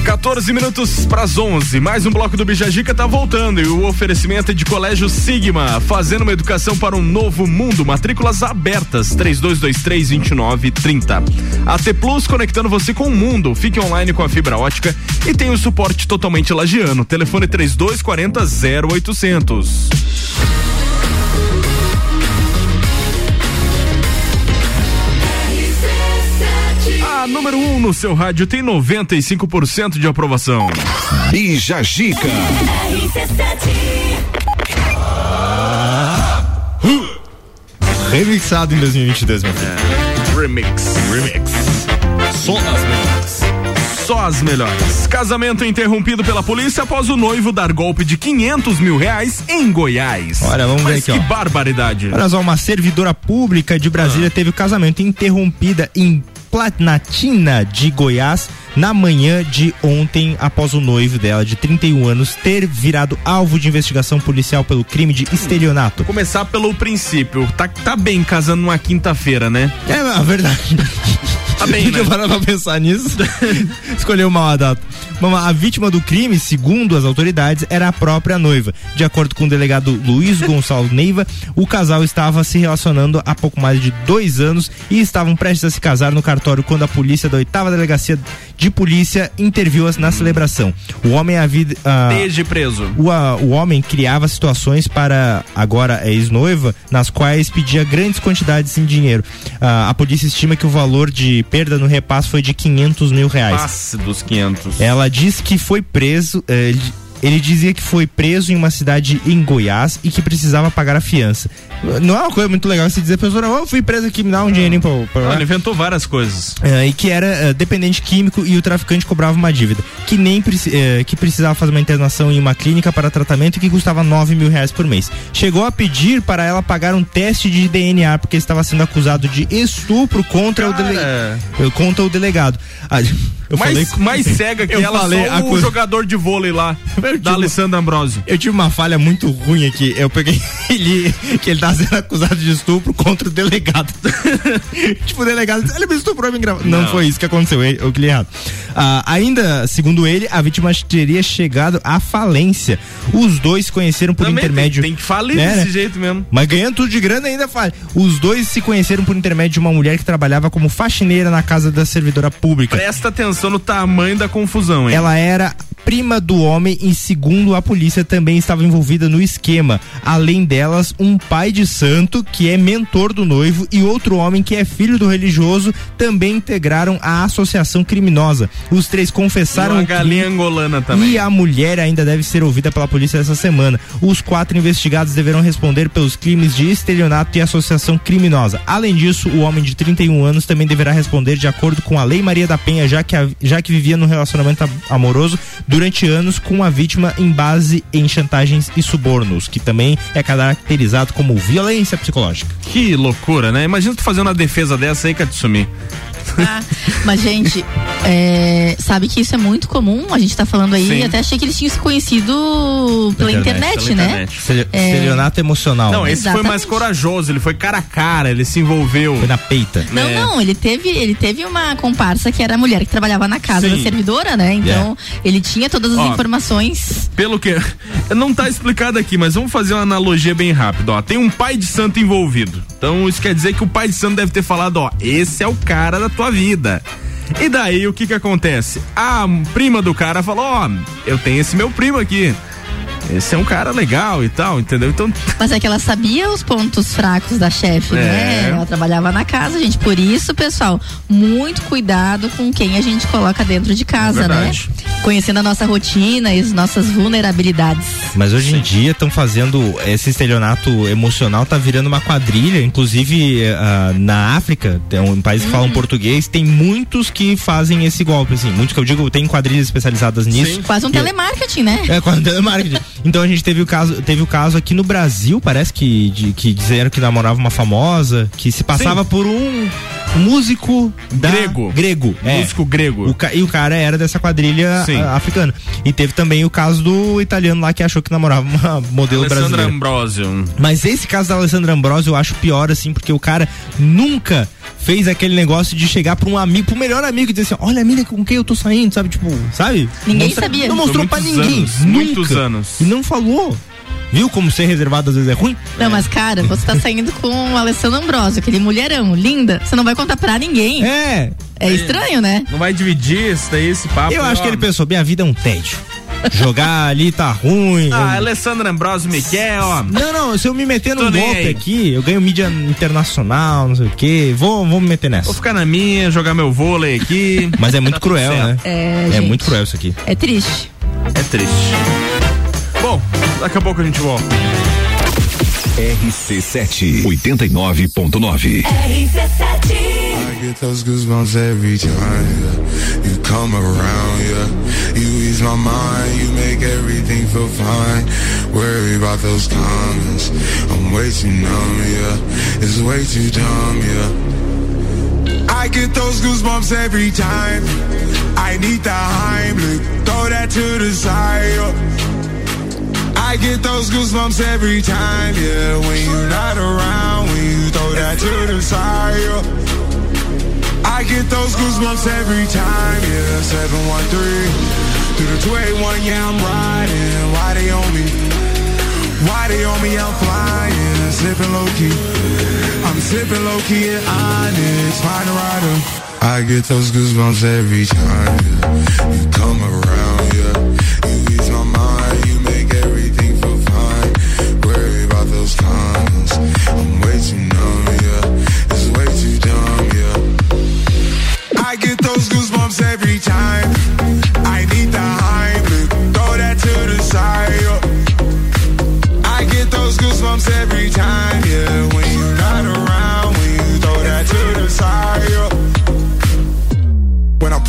14 minutos para as 11. Mais um bloco do Bijagica tá voltando e o oferecimento é de Colégio Sigma, fazendo uma educação para um novo mundo. Matrículas abertas 3223-2930. AT Plus conectando você com o mundo. Fique online com a fibra ótica e tem o suporte totalmente lagiano. Telefone 3240 0800. A número 1 um no seu rádio tem 95% de aprovação. Bija Gica. Remixado em 2022, meu filho. Remix. Remix. Só as melhores. Só as melhores. Casamento interrompido pela polícia após o noivo dar golpe de 500 mil reais em Goiás. Olha, vamos Mas ver aqui, que ó. barbaridade. Olha só, uma servidora pública de Brasília teve o casamento interrompida em Planatina de Goiás na manhã de ontem, após o noivo dela, de 31 anos, ter virado alvo de investigação policial pelo crime de estelionato. Começar pelo princípio. Tá, tá bem casando numa quinta-feira, né? É a verdade. Tá bem, né? pra pensar nisso. [laughs] Escolheu mal a data. Bom, a vítima do crime, segundo as autoridades, era a própria noiva. De acordo com o delegado Luiz Gonçalo Neiva, o casal estava se relacionando há pouco mais de dois anos e estavam prestes a se casar no cartório quando a polícia da oitava delegacia de polícia interviu na celebração. O homem havia. ah, Desde preso. o, a- o homem criava situações para agora ex-noiva, nas quais pedia grandes quantidades em dinheiro. Ah, a polícia estima que o valor de perda no repasse foi de 500 mil reais. Passe dos 500. Ela diz que foi preso. eh, ele, dizia que foi preso em uma cidade em Goiás e que precisava pagar a fiança. Não é uma coisa muito legal você dizer, oh, eu fui preso aqui, me dá um dinheirinho pra. pra ele inventou várias coisas. é, e que era é, dependente químico e o traficante cobrava uma dívida. Que nem é, que precisava fazer uma internação em uma clínica para tratamento e que custava 9 mil reais por mês. Chegou a pedir para ela pagar um teste de DNA, porque estava sendo acusado de estupro contra, o, dele- contra o delegado. Ah, eu mais, falei- mais cega que eu ela, falei só o coisa- jogador de vôlei lá, da Alessandra Ambrosio. Eu tive uma falha muito ruim aqui. Eu peguei [laughs] ele, que ele tá sendo acusado de estupro contra o delegado. [laughs] tipo, o delegado disse, ele me estuprou me gravou. Não, Não. foi isso que aconteceu, eu eu li errado. Ah, ainda, segundo ele, a vítima teria chegado à falência. Os dois se conheceram por Também intermédio. Tem, tem que falir né, desse né? jeito mesmo. Mas ganhando tudo de grana ainda faz. Os dois se conheceram por intermédio de uma mulher que trabalhava como faxineira na casa da servidora pública. Presta atenção no tamanho da confusão, hein? Ela era prima do homem e, segundo a polícia, também estava envolvida no esquema. Além delas, um pai de santo, que é mentor do noivo, e outro homem que é filho do religioso, também integraram a associação criminosa. Os três confessaram uma galinha angolana também. e a mulher ainda deve ser ouvida pela polícia essa semana. Os quatro investigados deverão responder pelos crimes de estelionato e associação criminosa. Além disso, o homem de 31 anos também deverá responder de acordo com a Lei Maria da Penha, já que, a- já que vivia num relacionamento am- amoroso durante anos com a vítima em base em chantagens e subornos, que também é caracterizado como violência psicológica. Que loucura, né? Imagina tu fazendo uma defesa dessa aí, Katsumi. Mas, gente, é, sabe que isso é muito comum. A gente tá falando aí, Sim. até achei que eles tinham se conhecido pela internet, pela né? internet. É. Emocional. Não, né? esse foi mais corajoso, ele foi cara a cara, ele se envolveu. Foi na peita. Não, É. não, ele teve, ele teve uma comparsa que era a mulher que trabalhava na casa Sim. da servidora, né? Então, ele tinha todas as Ó, informações. Pelo que. [laughs] Não tá explicado aqui, mas vamos fazer uma analogia bem rápida. Ó, tem um pai de santo envolvido. Então isso quer dizer que o pai de santo deve ter falado: ó, esse é o cara da tua vida. E daí o que que acontece? A prima do cara falou: ó, eu tenho esse meu primo aqui. Esse é um cara legal e tal, entendeu? Então. Mas é que ela sabia os pontos fracos da chefe, É. né? Ela trabalhava na casa, gente. Por isso, pessoal, muito cuidado com quem a gente coloca dentro de casa, É né? Conhecendo a nossa rotina e as nossas vulnerabilidades. Mas hoje em dia estão fazendo esse estelionato emocional, tá virando uma quadrilha. Inclusive ah, na África, tem um país que falam Uhum. português, tem muitos que fazem esse golpe, assim. Muitos que eu digo, tem quadrilhas especializadas nisso. Quase um telemarketing, né? É, quase um telemarketing. [laughs] Então a gente teve o caso, teve o caso aqui no Brasil, parece que, de, que disseram que namorava uma famosa, que se passava Sim. por um músico da- Grego. Grego. é. Músico grego. O ca- e o cara era dessa quadrilha ah, africana. E teve também o caso do italiano lá que achou que namorava uma [laughs] modelo Alessandra brasileira. Ambrosio. Mas esse caso da Alessandra Ambrosio eu acho pior, assim, porque o cara nunca fez aquele negócio de chegar pra um amigo, pro melhor amigo e dizer assim, olha a mina com quem eu tô saindo, sabe? Tipo, sabe? Ninguém Mostra- sabia. Não mostrou pra ninguém. anos, nunca. muitos anos. E não falou. Viu como ser reservado às vezes é ruim? Não, mas cara, você tá saindo com o Alessandro Ambrosio, aquele mulherão, linda. Você não vai contar pra ninguém. É. É estranho, né? Não vai dividir esse daí, esse papo. Eu acho ó. que ele pensou, minha vida é um tédio. Jogar ali tá ruim. Ah, eu- Alessandra Ambrosio me quer, ó. Não, não, se eu me meter num nem golpe aqui, eu ganho mídia internacional, não sei o quê. Vou, vou me meter nessa. Vou ficar na minha, jogar meu vôlei aqui. Mas é muito Tá cruel, né? É, É gente. muito cruel isso aqui. É triste. É triste. Bom, daqui a pouco a gente volta. RC7 89.9. I get those goosebumps every time yeah. you come around. Yeah, you ease my mind, you make everything feel fine. Worry about those comments, I'm way too numb. Yeah, it's way too dumb. Yeah, I get those goosebumps every time. I need the Heimlich, throw that to the side. yeah. I get those goosebumps every time, yeah. When you're not around, when you throw that to the side, yeah. I get those goosebumps every time, yeah. 713 through the 281, yeah, I'm riding. Why they on me? Why they on me? I'm flying, sipping low key. I'm sipping low key in Onyx, find a rider. I get those goosebumps every time, yeah. You come around, yeah.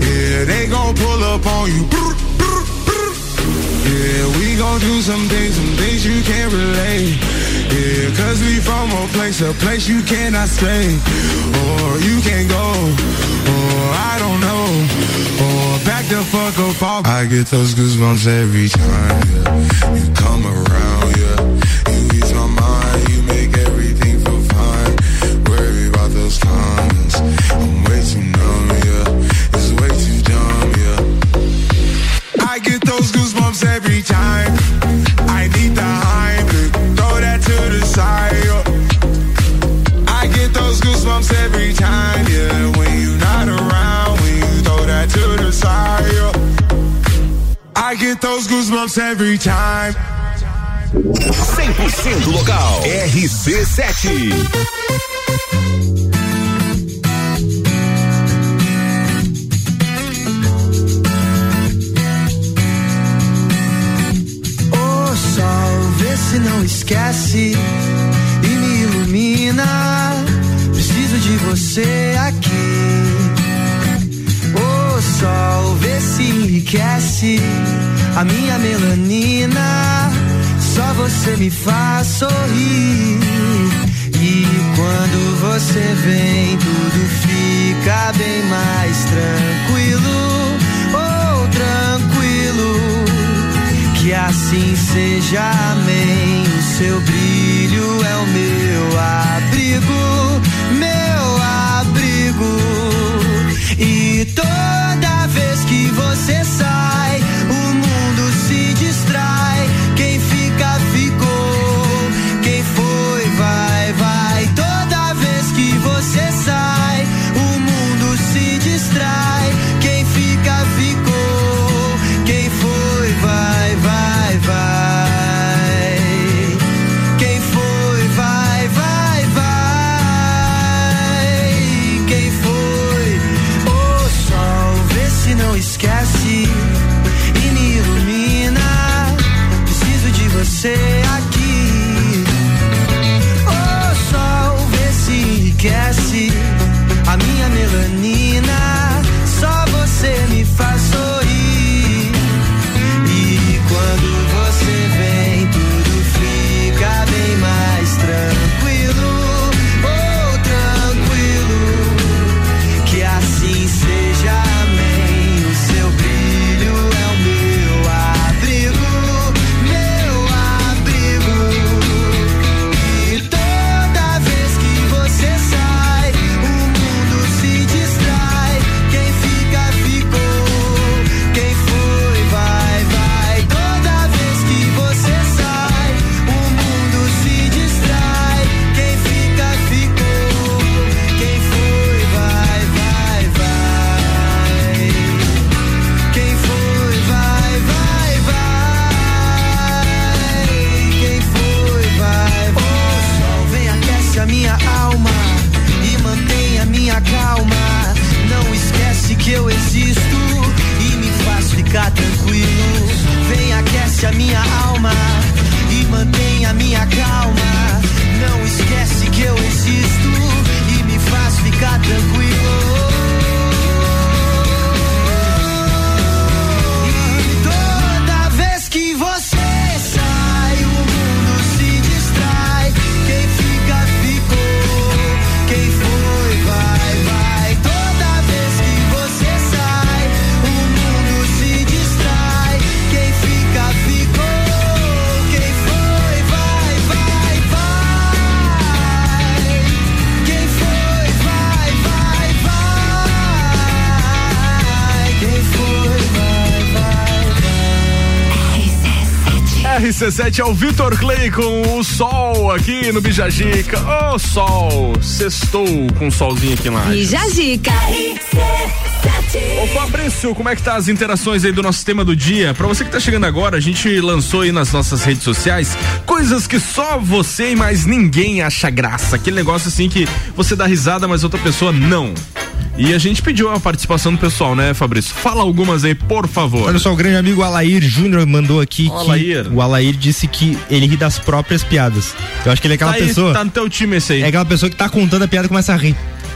Yeah, they gon' pull up on you. Yeah, we gon' do some things, some things you can't relate. Yeah, cause we from a place, a place you cannot stay. Or you can't go, or I don't know. Or back the fuck up. I get those goosebumps every time. You come around, those goosebumps every time. 100% local. RC7. Ô sol, vê se não esquece e me ilumina. Preciso de você aqui. Ô sol, vê se enriquece a minha melanina. Só você me faz sorrir. E quando você vem, tudo fica bem mais tranquilo. Oh, tranquilo. Que assim seja, amém. O seu brilho é o meu abrigo, meu abrigo. E todo RC7 é o Vitor Clay com o sol aqui no Bijagica. Ô sol, sextou com um solzinho aqui lá. Bijagica. Ô Fabrício, como é que tá as interações aí do nosso tema do dia? Pra você que tá chegando agora, a gente lançou aí nas nossas redes sociais coisas que só você e mais ninguém acha graça. Aquele negócio assim que você dá risada, mas outra pessoa não. E a gente pediu a participação do pessoal, né, Fabrício? Fala algumas aí, por favor. Olha só, o grande amigo Alair Júnior mandou aqui que Alair. o Alair disse que ele ri das próprias piadas. Eu acho que ele é aquela Tá aí, pessoa. tá no teu time esse aí. É aquela pessoa que tá contando a piada e começa a rir.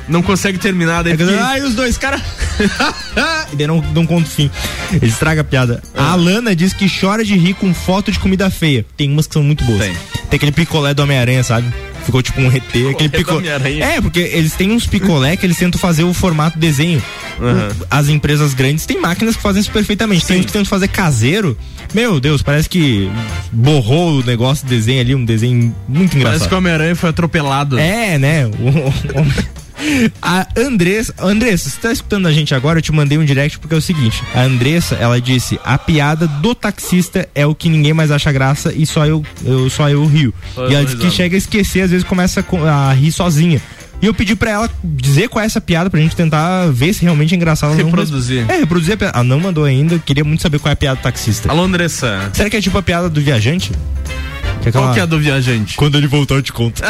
Não consegue terminar, daí É que- porque- Ai, os dois caras. [laughs] e daí não, não conta o fim. Ele estraga a piada. Ah. A Alana diz que chora de rir com foto de comida feia. Tem umas que são muito boas. Tem. Tem aquele picolé do Homem-Aranha, sabe? Ficou tipo um retê, [laughs] aquele picolé. É, porque eles têm uns picolé que eles tentam fazer o formato desenho. Aham. As empresas grandes têm máquinas que fazem isso perfeitamente. Tem uns que tentam fazer caseiro. Meu Deus, parece que borrou o negócio do desenho ali, um desenho muito engraçado. Parece que o Homem-Aranha foi atropelado. É, né? O- o- a Andressa, Andressa, você tá escutando a gente agora? Eu te mandei um direct porque é o seguinte: a Andressa, ela disse: a piada do taxista é o que ninguém mais acha graça e só eu, eu só eu rio. Só e eu ela disse que chega a esquecer, às vezes começa a rir sozinha. E eu pedi pra ela dizer qual é essa piada pra gente tentar ver se realmente é engraçado ou não. Reproduzir. É, reproduzir a piada. Ela não mandou ainda, eu queria muito saber qual é a piada do taxista. Alô, Andressa. Será que é tipo a piada do viajante? Que Qual aquela- que é a do viajante? Quando ele voltar, eu te conto. [laughs]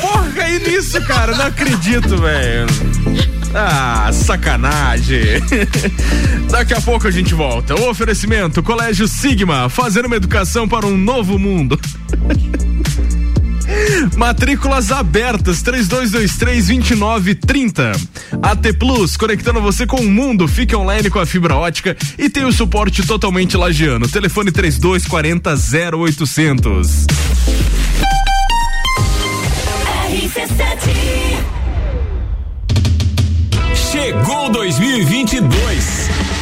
Porra, caí nisso, cara. Não acredito, velho. Ah, sacanagem. Daqui a pouco a gente volta. O oferecimento: Colégio Sigma, fazendo uma educação para um novo mundo. Matrículas abertas 3223-2930. AT Plus, conectando você com o mundo. Fique online com a fibra ótica e tem o suporte totalmente lagiano. Telefone 3240 0800. Chegou 2022.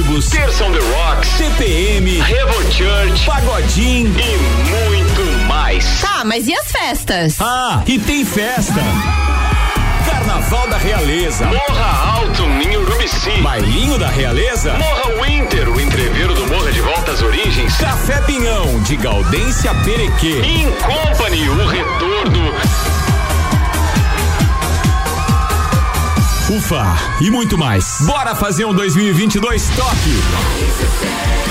Terça on the Rocks, CPM, Revo Church, Pagodim e muito mais. Tá, mas e as festas? Ah, e tem festa. Carnaval da Realeza. Morra Alto, em Urubici. Bailinho da Realeza. Morra Winter, o entreveiro do Morra de Volta às Origens. Café Pinhão, de Gaudência Perequê. In Company, o retorno. Ufa, e muito mais. Bora fazer um 2022 top.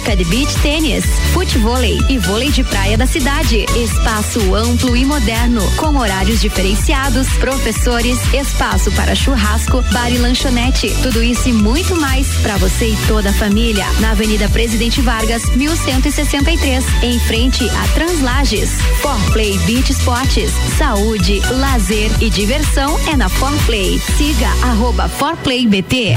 prática de beach tênis, futevôlei e vôlei de praia da cidade. Espaço amplo e moderno, com horários diferenciados, professores, espaço para churrasco, bar e lanchonete. Tudo isso e muito mais para você e toda a família. Na Avenida Presidente Vargas, 1163, em frente a Translages. Forplay Beach Sports, saúde, lazer e diversão é na Forplay. Siga arroba ForplayBT.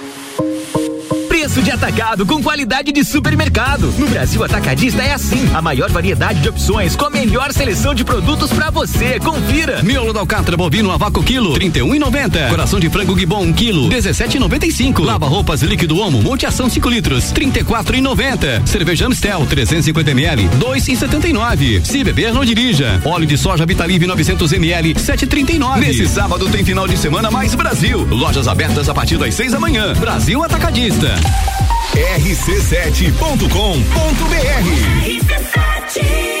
Preço de atacado com qualidade de supermercado. No Brasil Atacadista é assim. A maior variedade de opções com a melhor seleção de produtos para você. Confira. Miolo da alcatra bovino a vácuo quilo, 31,90. Coração de frango gibon um quilo, 17,95. Lava roupas líquido Omo, multiação 5 litros, 34,90. Cerveja Amstel, 350 ml, 2,79. Se beber, não dirija. Óleo de soja Vitalive 900 ml, 7,39. Nesse sábado tem final de semana mais Brasil. Lojas abertas a partir das 6 da manhã. Brasil Atacadista. rc7.com.br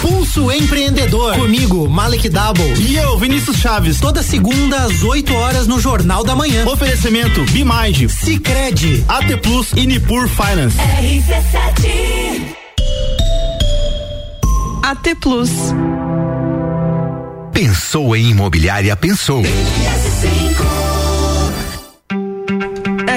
Pulso Empreendedor. Comigo, Malek Double. E eu, Vinícius Chaves. Toda segunda às 8 horas no Jornal da Manhã. Oferecimento Bimage, Cicred, AT Plus e Nipur Finance. RC7 AT Plus. Pensou em imobiliária, pensou.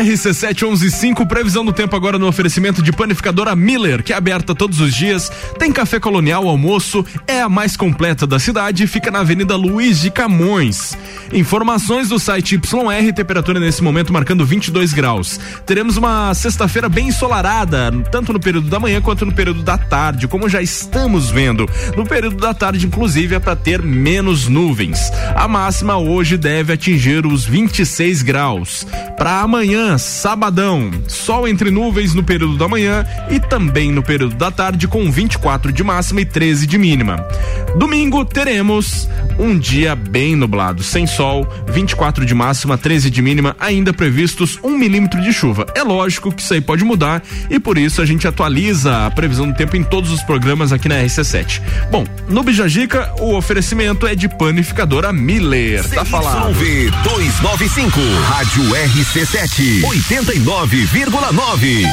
RC7 115, previsão do tempo agora no oferecimento de panificadora Miller, que é aberta todos os dias, tem café colonial, almoço, é a mais completa da cidade, fica na Avenida Luiz de Camões. Informações do site YR, temperatura nesse momento marcando 22 graus. Teremos uma sexta-feira bem ensolarada, tanto no período da manhã quanto no período da tarde, como já estamos vendo. No período da tarde, inclusive, é para ter menos nuvens. A máxima hoje deve atingir os 26 graus. Para amanhã, sabadão, sol entre nuvens no período da manhã e também no período da tarde, com 24 de máxima e 13 de mínima. Domingo teremos um dia bem nublado, sem sol, 24 de máxima, 13 de mínima, ainda previstos um milímetro de chuva. É lógico que isso aí pode mudar e por isso a gente atualiza a previsão do tempo em todos os programas aqui na RC7. Bom, no Bijagica, o oferecimento é de panificadora Miller. Tá falado. CYV 295, Rádio RC7, 89,9.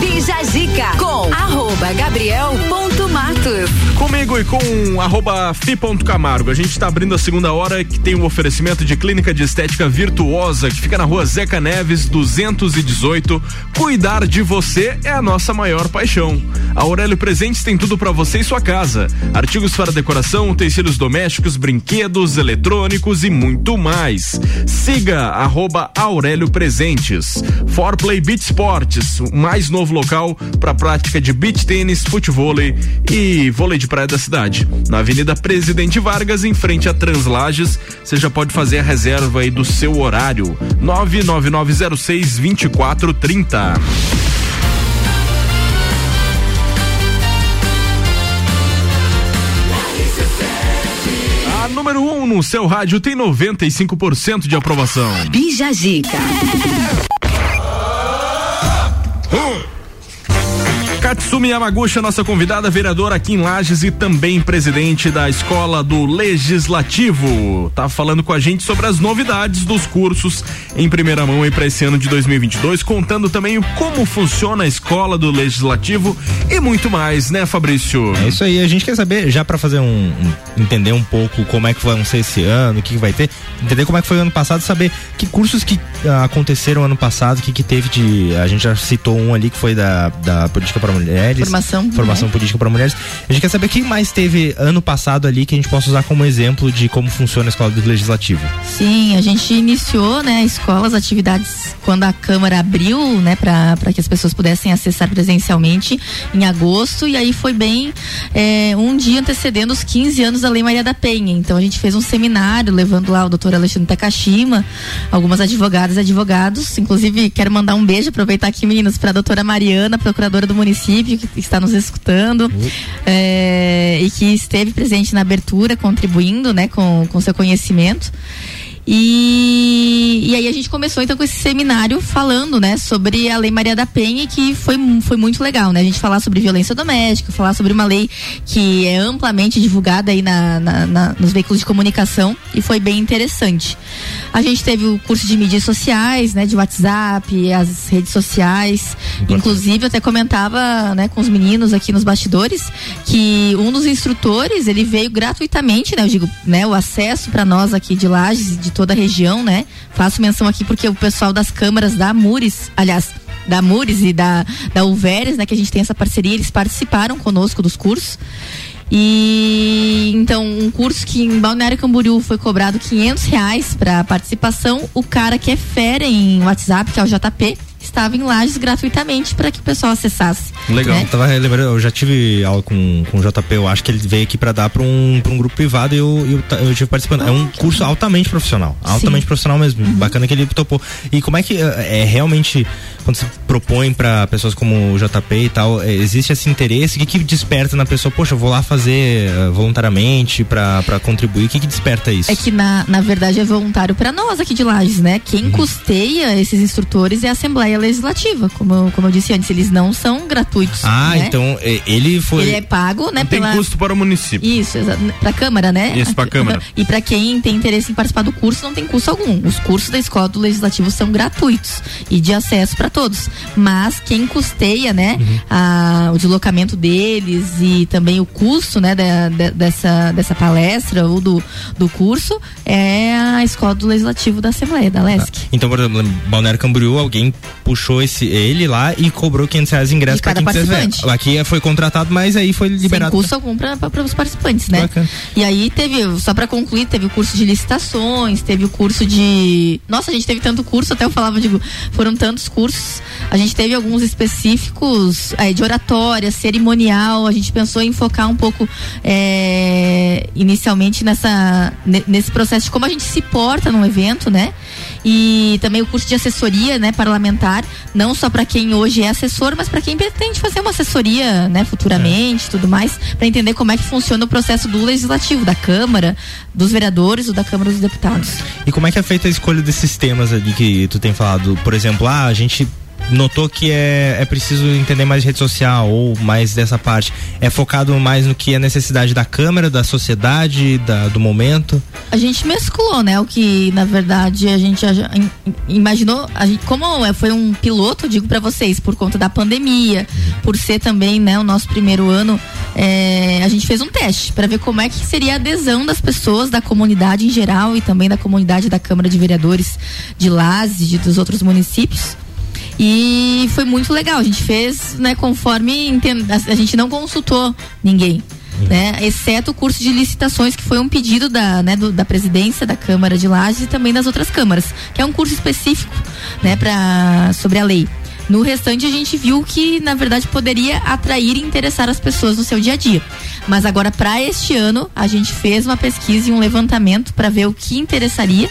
Bija Zica com arroba Gabriel ponto Matos. Comigo e com arroba fi.camargo. A gente está abrindo a segunda hora que tem um oferecimento de clínica de estética virtuosa que fica na rua Zeca Neves 218. Cuidar de você é a nossa maior paixão. A Aurélio Presentes tem tudo para você e sua casa. Artigos para decoração, utensílios domésticos, brinquedos, eletrônicos e muito mais. Siga arroba Aurélio Presentes. Forplay Beach Sports, o mais novo local para prática de beach tênis, futevôlei e vôlei de praia da cidade. Na Avenida Presidente Vargas, em frente a Translages, você já pode fazer a reserva aí do seu horário. 99906 2430. A número 1 um no seu rádio tem 95% de aprovação. Bija Zica. Katsumi Yamaguchi, nossa convidada, vereadora aqui em Lages e também presidente da Escola do Legislativo. Tá falando com a gente sobre as novidades dos cursos em primeira mão aí para esse ano de 2022, contando também como funciona a Escola do Legislativo e muito mais, né, Fabrício? É isso aí, a gente quer saber, já para fazer um, entender um pouco como é que vão ser esse ano, o que, que vai ter, entender como é que foi o ano passado, saber que cursos que ah, aconteceram ano passado, o que que teve de, a gente já citou um ali que foi da, da política para mulheres. Formação. Formação né? política para mulheres. A gente quer saber o que mais teve ano passado ali que a gente possa usar como exemplo de como funciona a escola do legislativo. Sim, a gente iniciou, né, a escola, as atividades quando a Câmara abriu, né, para que as pessoas pudessem acessar presencialmente em agosto e aí foi bem é, um dia antecedendo os 15 anos da Lei Maria da Penha. Então a gente fez um seminário levando lá o doutor Alexandre Takashima, algumas advogadas e advogados. Inclusive, quero mandar um beijo, aproveitar aqui, meninas, para a doutora Mariana, procuradora do município, que está nos escutando é, e que esteve presente na abertura, contribuindo né, com, com seu conhecimento. E, e aí a gente começou então com esse seminário falando, né, sobre a Lei Maria da Penha, que foi, foi muito legal, né? A gente falar sobre violência doméstica, falar sobre uma lei que é amplamente divulgada aí na, na, na, nos veículos de comunicação e foi bem interessante. A gente teve o curso de mídias sociais, né, de WhatsApp, as redes sociais. Inclusive, eu até comentava, né, com os meninos aqui nos bastidores que um dos instrutores, ele veio gratuitamente, né, eu digo, né, o acesso para nós aqui de Lages, de toda a região, né? Faço menção aqui porque o pessoal das câmaras da Mures, aliás, da Mures e da, da Uveres, né, que a gente tem essa parceria, eles participaram conosco dos cursos. E então, um curso que em Balneário Camboriú foi cobrado 500 reais para participação. O cara que é fera em WhatsApp, que é o JP, estava em Lages gratuitamente para que o pessoal acessasse. Legal. né? Eu tava lembrando, eu já tive aula com, com o JP, eu acho que ele veio aqui para dar para um, pra um grupo privado e eu, eu, eu tive participando. é um curso altamente profissional. Altamente profissional mesmo. Bacana que ele topou. E como é que é, é realmente, quando você propõe para pessoas como o JP e tal, é, existe esse interesse? O que, que desperta na pessoa? Poxa, eu vou lá fazer eh, voluntariamente para contribuir. O que, que desperta isso? É que na, na verdade é voluntário para nós aqui de Lages, né? Uhum. Quem custeia esses instrutores é a Assembleia Legislativa, como, eu- como eu disse antes, eles não são gratuitos. Ah, né? então ele foi. Ele é pago, né? Não tem pela... custo para o município. Isso, para a Câmara, né? Isso, pra Câmara. E para quem tem interesse em participar do curso, não tem custo algum. Os cursos da Escola do Legislativo são gratuitos e de acesso para todos. Mas quem custeia, né, Uhum. a- o deslocamento deles e também o custo, né, da- da- dessa, dessa palestra ou do, do curso é a Escola do Legislativo da Assembleia, da LESC. Então, por exemplo, em Balneário Camboriú, alguém puxou esse, ele lá e cobrou 500 reais de ingresso De para quem participante. Aqui foi contratado, mas aí foi Sem liberado. custo algum para os participantes, né? Bacana. E aí teve, só para concluir, teve o curso de licitações, teve o curso de. Nossa, a gente teve tanto curso, até eu falava, digo, foram tantos cursos. A gente teve alguns específicos eh, de oratória, cerimonial. A gente pensou em focar um pouco eh, inicialmente nessa, ne- nesse processo de como a gente se porta num evento, né? E também o curso de assessoria, né, parlamentar, não só para quem hoje é assessor, mas para quem pretende fazer uma assessoria, né, futuramente, tudo mais, para entender como é que funciona o processo do legislativo, da Câmara, dos vereadores ou da Câmara dos Deputados. E como é que é feita a escolha desses temas ali que tu tem falado? Por exemplo, ah, a gente notou que é, é preciso entender mais de rede social ou mais dessa parte. É focado mais no que é necessidade da Câmara, da sociedade, da, do momento? A gente mesclou, né? O que na verdade a gente imaginou, a gente- como é- foi um piloto, digo para vocês, por conta da pandemia, por ser também, né, o nosso primeiro ano, é, a gente fez um teste para ver como é que seria a adesão das pessoas, da comunidade em geral e também da comunidade da Câmara de Vereadores de Lages e de- dos outros municípios. E foi muito legal. A gente fez, né, conforme a, gente não consultou ninguém. Né, exceto o curso de licitações que foi um pedido da, né, do- da presidência da Câmara de Lages e também das outras câmaras, que é um curso específico, né, para sobre a lei. No restante a gente viu que na verdade poderia atrair e interessar as pessoas no seu dia a dia. Mas agora para este ano a gente fez uma pesquisa e um levantamento para ver o que interessaria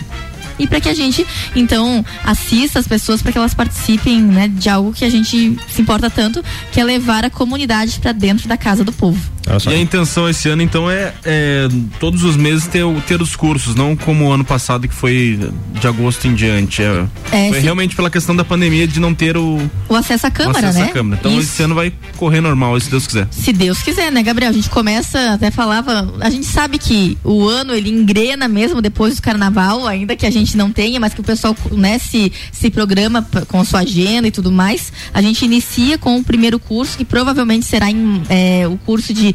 e para que a gente então assista as pessoas para que elas participem né, de algo que a gente se importa tanto, que é levar a comunidade para dentro da casa do povo. E a intenção esse ano, então, é, é todos os meses ter, ter os cursos, não como o ano passado, que foi de agosto em diante. É, É, foi sim. realmente pela questão da pandemia de não ter o, O acesso à o Câmara, acesso né? à Câmara. Então, Isso. esse ano vai correr normal, se Deus quiser. Se Deus quiser, né, Gabriel? A gente começa, até falava, a gente sabe que o ano ele engrena mesmo depois do carnaval, ainda que a gente não tenha, mas que o pessoal, né, se, se programa com sua agenda e tudo mais. A gente inicia com o primeiro curso, que provavelmente será em, é, o curso de.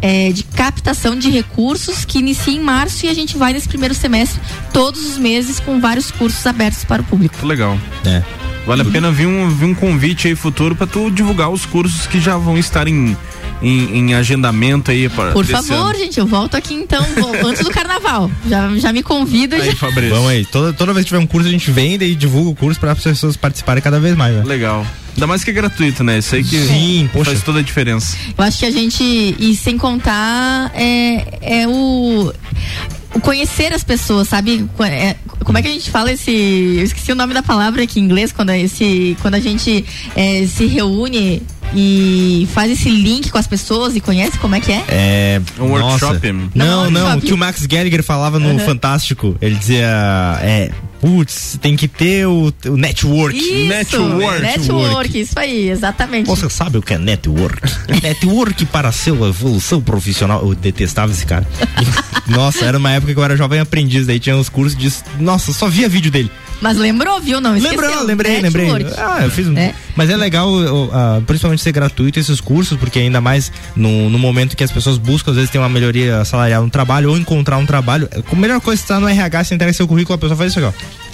É, de captação de recursos que inicia em março e a gente vai nesse primeiro semestre todos os meses com vários cursos abertos para o público. Legal. É. Vale a pena vir um, vir um convite aí futuro para tu divulgar os cursos que já vão estar em, em, em agendamento aí. Pra, Por favor, ano. gente, eu volto aqui então, antes do carnaval. Já, já me convida. Aí, já... Fabrício. Vamos aí. Toda, toda vez que tiver um curso, a gente vende e divulga o curso para as pessoas participarem cada vez mais. Né? Legal. Ainda mais que é gratuito, né? Isso aí que Sim, poxa. faz toda a diferença. Eu acho que a gente, e sem contar, é, é o, o conhecer as pessoas, sabe? É- como é que a gente fala esse. Eu esqueci o nome da palavra aqui em inglês, quando, esse, quando a gente é, se reúne e faz esse link com as pessoas e conhece como é que é? É. Um nossa. workshop? Não, Não, não. workshop. Que o Max Gallagher falava no Uhum. Fantástico. Ele dizia. É. Putz, tem que ter o, o network. Isso, network. network, isso aí, exatamente. Você sabe o que é network? [laughs] network para a sua evolução profissional. Eu detestava esse cara. [laughs] Nossa, era uma época que eu era jovem aprendiz, daí tinha uns cursos de. Nossa, só via vídeo dele. Mas lembrou, viu? Não esqueceu. Lembrou, lembrei, lembrei. Ah, eu fiz um. É. Mas é legal, ah, principalmente ser gratuito esses cursos, porque ainda mais no, no momento que as pessoas buscam, às vezes, ter uma melhoria salarial no trabalho ou encontrar um trabalho. A melhor coisa é estar no RH, você entrega seu currículo, a pessoa faz isso aqui, ó.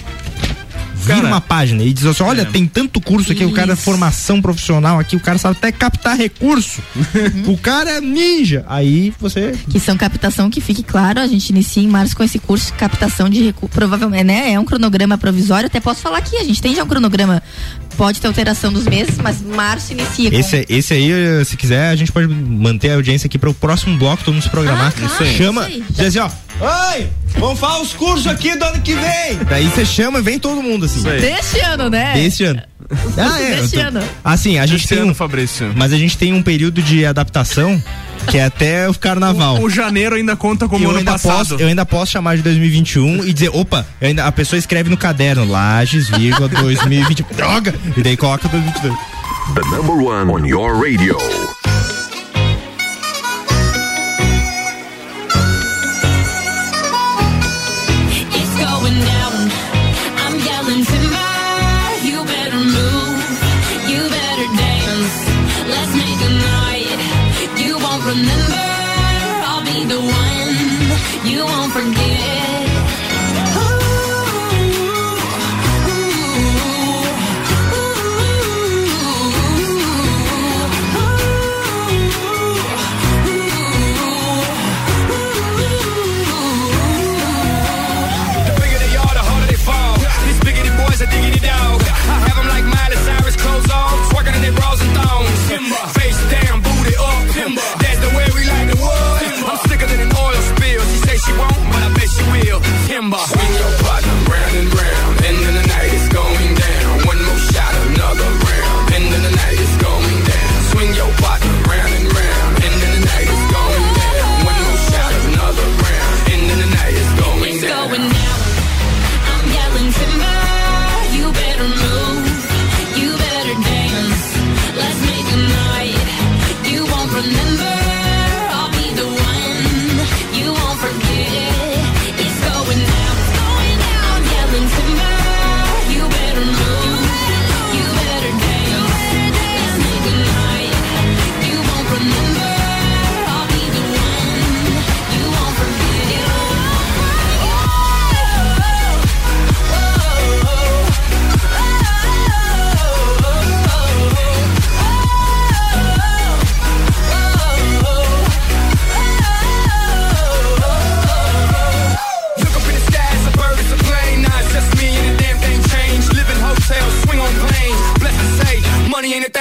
Vira Cara, uma página e diz assim: olha, é. tem tanto curso aqui, o cara é formação profissional aqui, o cara sabe até captar recurso. [laughs] o cara é ninja. Aí você. Que são captação, que fique claro, a gente inicia em março com esse curso, captação de recursos, provavelmente, né? É um cronograma provisório, até posso falar aqui, a gente tem já um cronograma, pode ter alteração dos meses, mas março inicia com... Esse, esse aí, se quiser, a gente pode manter a audiência aqui para o próximo bloco, todo mundo se programar. Ah, claro, Isso aí. Chama, isso aí. diz assim, ó. Oi, vamos falar os cursos aqui do ano que vem. Daí você chama e vem todo mundo assim. Deste ano, né? Deste ano. Ah, é. Deste ano. Assim, a gente Deste tem ano, um, Fabrício. mas a gente tem um período de adaptação que é até o carnaval. O janeiro ainda conta como eu ano ainda, passado. posso, eu ainda posso chamar de 2021 e dizer, opa, ainda- a pessoa escreve no caderno, Lages, vírgula, 2020, droga! E daí coloca 2022. The number one on your radio.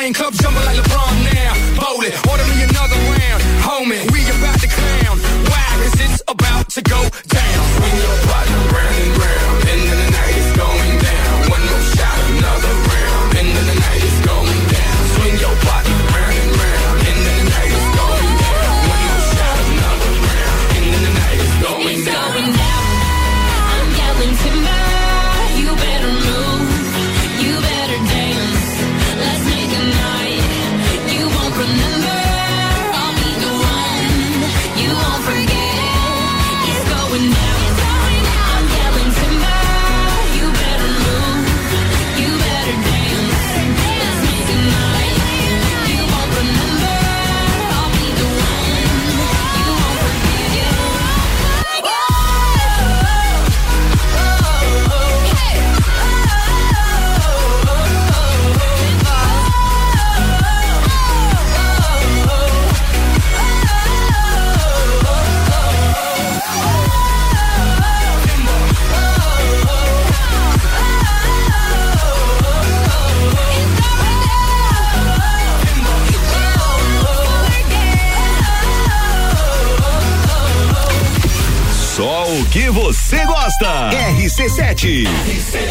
Lion Club RC7.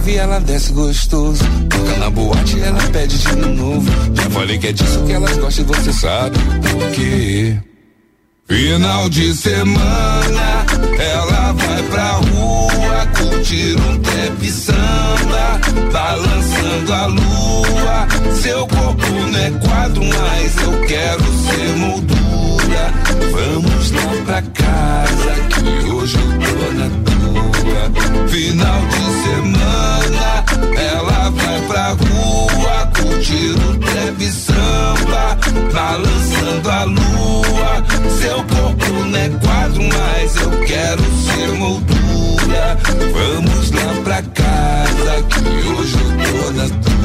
Grave, ela desce gostoso. Toca na boate, ela pede de novo. Já falei que é disso que elas gostam e você sabe por quê. Final de semana, ela vai pra rua curtir um trap samba, balançando a lua. Seu corpo não é quadro, mas eu quero ser moldura. Vamos lá pra casa, que hoje eu tô na tua. Final de semana, ela vai pra rua curtir um trap samba, balançando a lua. Seu corpo não é quadro, mas eu quero ser moldura. Vamos lá pra casa, que hoje eu tô na tua.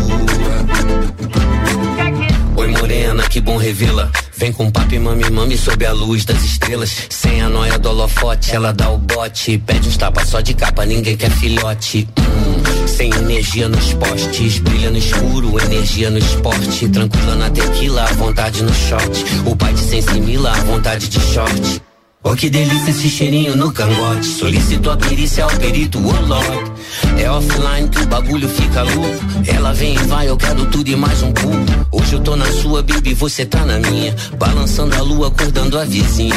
Oi morena, que bom revê-la. Vem com papo e mami, mami sob a luz das estrelas. Sem a noia do holofote, ela dá o bote. Pede uns tapas só de capa, ninguém quer filhote. Hum, sem energia nos postes, brilha no escuro, energia no esporte. Tranquila na tequila, à vontade no short. O pai de sensimila, à vontade de short. Oh, que delícia esse cheirinho no cangote. Solicito a perícia ao perito, Lord. É offline que o bagulho fica louco. Ela vem e vai, eu quero tudo e mais um pouco. Hoje eu tô na sua, baby, você tá na minha. Balançando a lua, acordando a vizinha.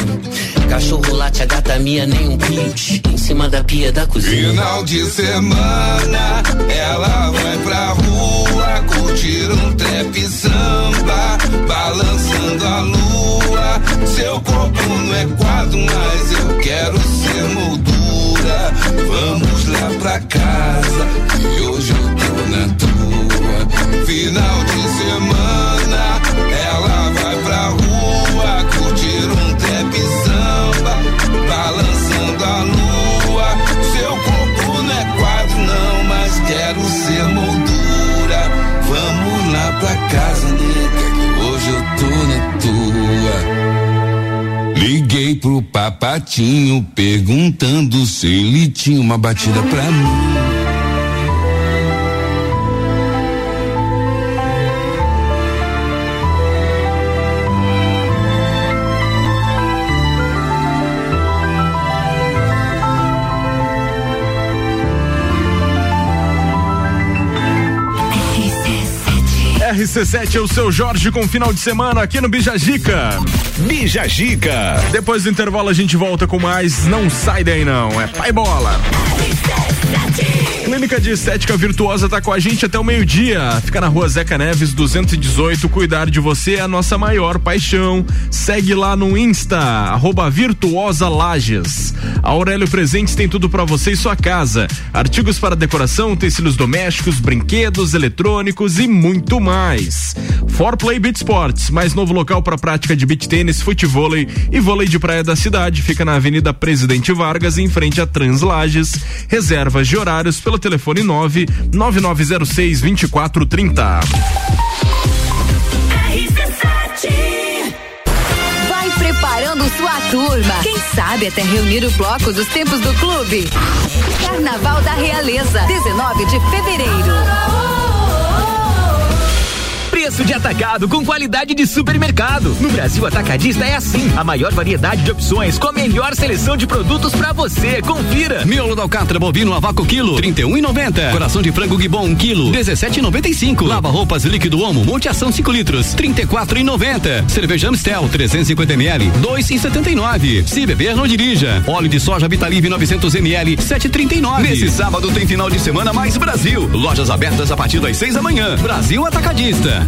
Cachorro late, a gata minha, nem um pinch. Em cima da pia da cozinha. Final de semana, ela vai pra rua curtir um trap samba, balançando a lua. Seu corpo não é quadro, mas eu quero ser moldura. Vamos lá pra casa, hoje eu tô na tua. Final de semana, pro papatinho perguntando se ele tinha uma batida pra mim. RC7 é o seu Jorge com final de semana aqui no Bijagica. Bijagica. Depois do intervalo a gente volta com mais. Não sai daí não, é pai bola. Clínica de Estética Virtuosa tá com a gente até o meio-dia. Fica na rua Zeca Neves 218. Cuidar de você é a nossa maior paixão. Segue lá no Insta, arroba Virtuosa Lages. A Aurélio Presentes tem tudo para você e sua casa. Artigos para decoração, tecidos domésticos, brinquedos, eletrônicos e muito mais. For Play Beat Sports, mais novo local para prática de beach tênis, futevôlei e vôlei de praia da cidade. Fica na Avenida Presidente Vargas, em frente a Translages. Reservas de horários pelo telefone 9 9906 2430. Vai preparando sua turma. Quem sabe até reunir o bloco dos tempos do clube. Carnaval da Realeza, 19 de fevereiro. Preço de atacado com qualidade de supermercado. No Brasil Atacadista é assim. A maior variedade de opções com a melhor seleção de produtos para você. Confira. Miolo da alcatra bovino a vácuo quilo, 31,90. Coração de frango gibon um quilo, 17,95. Lava roupas líquido Omo, Monte Ação 5 litros, 34,90. Cerveja Amstel 350 ml, 2,79. Se beber não dirija. Óleo de soja Vitalive 900 ml, 7,39. Nesse sábado tem final de semana mais Brasil. Lojas abertas a partir das 6 da manhã. Brasil Atacadista.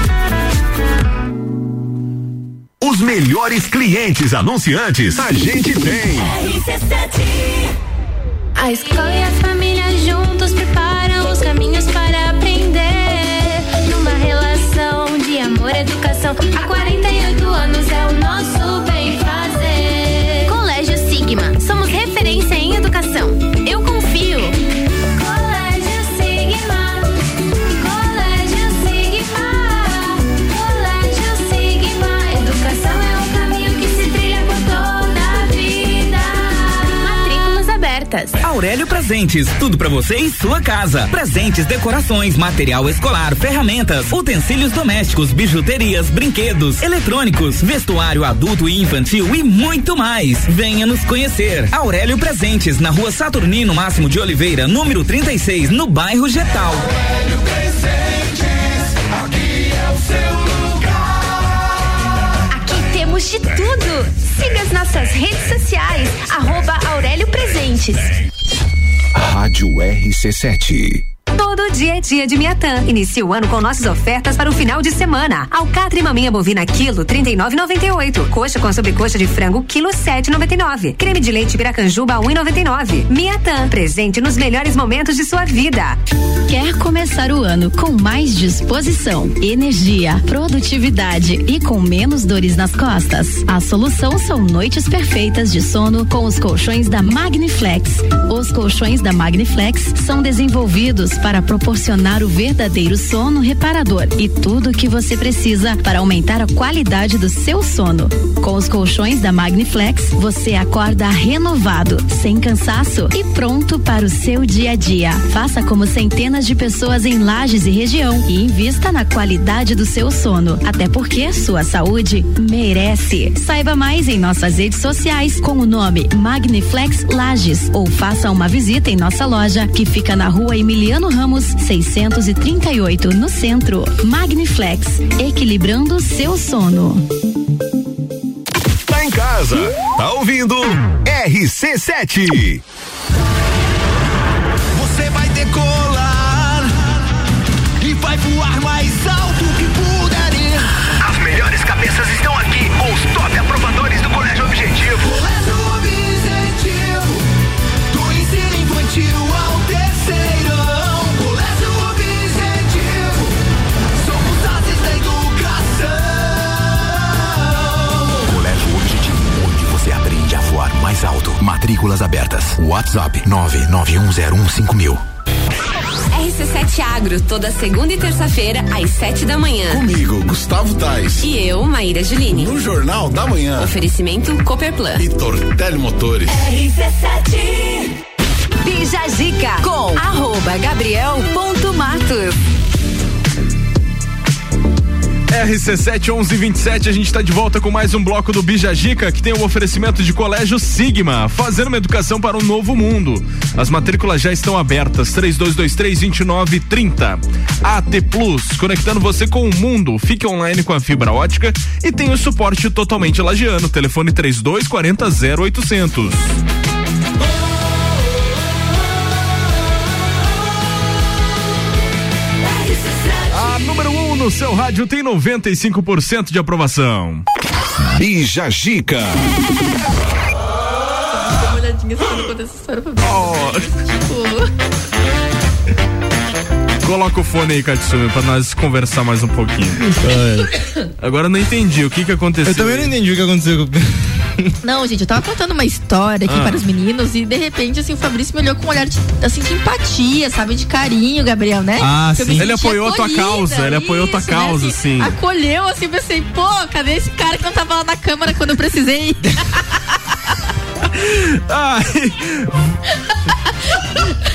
Os melhores clientes anunciantes a gente tem. A escola e a família juntos preparam os caminhos para aprender. Numa relação de amor educação, há 48 Aurélio Presentes, tudo pra você e sua casa. Presentes, decorações, material escolar, ferramentas, utensílios domésticos, bijuterias, brinquedos, eletrônicos, vestuário adulto e infantil e muito mais. Venha nos conhecer. Aurélio Presentes, na rua Saturnino Máximo de Oliveira, número 36, no bairro Getal. Aqui temos de tudo. Siga as nossas redes sociais. Arroba Aurélio Presentes. Rádio RC7. Todo dia é dia de Miatã. Inicie o ano com nossas ofertas para o final de semana. Alcatra e maminha bovina quilo 39,98. Coxa com sobrecoxa de frango quilo 7,99. Creme de leite piracanjuba 1,99. Miatã, presente nos melhores momentos de sua vida. Quer começar o ano com mais disposição, energia, produtividade e com menos dores nas costas? A solução são noites perfeitas de sono com os colchões da Magniflex. Os colchões da Magniflex são desenvolvidos para proporcionar o verdadeiro sono reparador e tudo o que você precisa para aumentar a qualidade do seu sono. Com os colchões da Magniflex, você acorda renovado, sem cansaço e pronto para o seu dia a dia. Faça como centenas de pessoas em Lages e região e invista na qualidade do seu sono, até porque sua saúde merece. Saiba mais em nossas redes sociais com o nome Magniflex Lages ou faça uma visita em nossa loja que fica na rua Emiliano Ramos 638 no centro. Magniflex, equilibrando seu sono. Tá em casa, tá ouvindo RC7. Você vai decolar e vai voar mais mais alto. Matrículas abertas. WhatsApp 991015000. RC7 Agro, toda segunda e terça-feira, às sete da manhã. Comigo, Gustavo Tais. E eu, Maíra Juline. No Jornal da Manhã. Oferecimento Cooperplan. E Tortelli Motores. RC7 Bija Zica com arroba Gabriel ponto Matos. RC7 1127, a gente está de volta com mais um bloco do Bijagica, que tem o oferecimento de Colégio Sigma, fazendo uma educação para um novo mundo. As matrículas já estão abertas, 3223-2930. AT Plus, conectando você com o mundo. Fique online com a fibra ótica e tem o suporte totalmente lagiano. Telefone 3240 0800. No seu rádio tem 95% de aprovação. Bija Gica. Dá uma olhadinha se quando conta essa história pra mim. Tipo. Coloca o fone aí, Katsumi, pra nós conversar mais um pouquinho. Agora eu não entendi o que que aconteceu. Eu também não entendi o que aconteceu. Não, gente, eu tava contando uma história aqui Ah. para os meninos e de repente, assim, o Fabrício me olhou com um olhar de, assim, de empatia, sabe? De carinho, Gabriel, né? Ah, sim. Ele apoiou a tua acolhida, causa, ele apoiou a tua isso, causa, né, sim. Acolheu, assim, pensei, pô, cadê esse cara que não tava lá na câmara quando eu precisei? [laughs] Ai.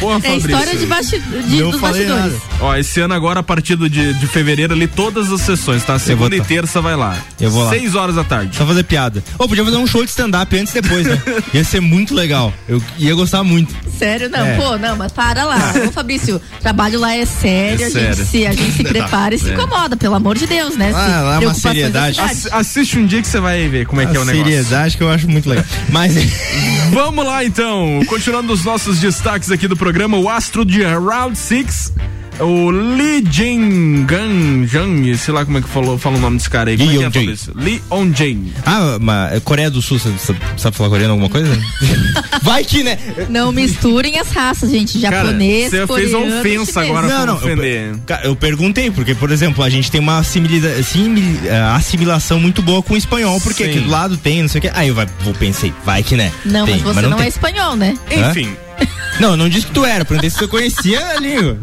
Porra, É Fabrício. história de basti de, Não dos falei bastidores. Ó, esse ano agora, a partir de, de fevereiro, ali, todas as sessões, tá? Segunda e tá. terça vai lá. Eu vou lá. Seis horas da tarde. Só fazer piada. Ô, podia fazer um show de stand-up antes e depois, né? [laughs] Ia ser muito legal. Eu ia gostar muito. Sério, não, É. pô, não, mas para lá. [laughs] Ô, Fabrício, trabalho lá é sério, É a, sério. Gente se, a gente se [laughs] prepara e se É. incomoda, pelo amor de Deus, né? Ah, lá é uma da seriedade. Ass- assiste um dia que você vai ver como é que é A o negócio. seriedade que eu acho muito legal. Mas. Vamos lá então, continuando os nossos destaques aqui do programa, o astro de Round 6, o Lee Jin-gan, Jang, sei lá como é que falou, fala o nome desse cara aí. Como é é? Lee On-jae. Ah, mas Coreia do Sul, você sabe, sabe falar coreano alguma coisa? [laughs] Vai que, né? Não misturem as raças, gente. Japonês, você fez coreano, ofensa chinês. agora Não, pra não, ofender. eu, cara, eu perguntei, porque, por exemplo, a gente tem uma assimila- eh, assimilação muito boa com o espanhol, porque Sim. aqui do lado tem, não sei o que. Aí eu vai, vou, pensei, vai que né? Não, Tem, mas você não, tem. é espanhol, né? Hã? Não, eu não disse que tu era, perguntei se você conhecia a língua.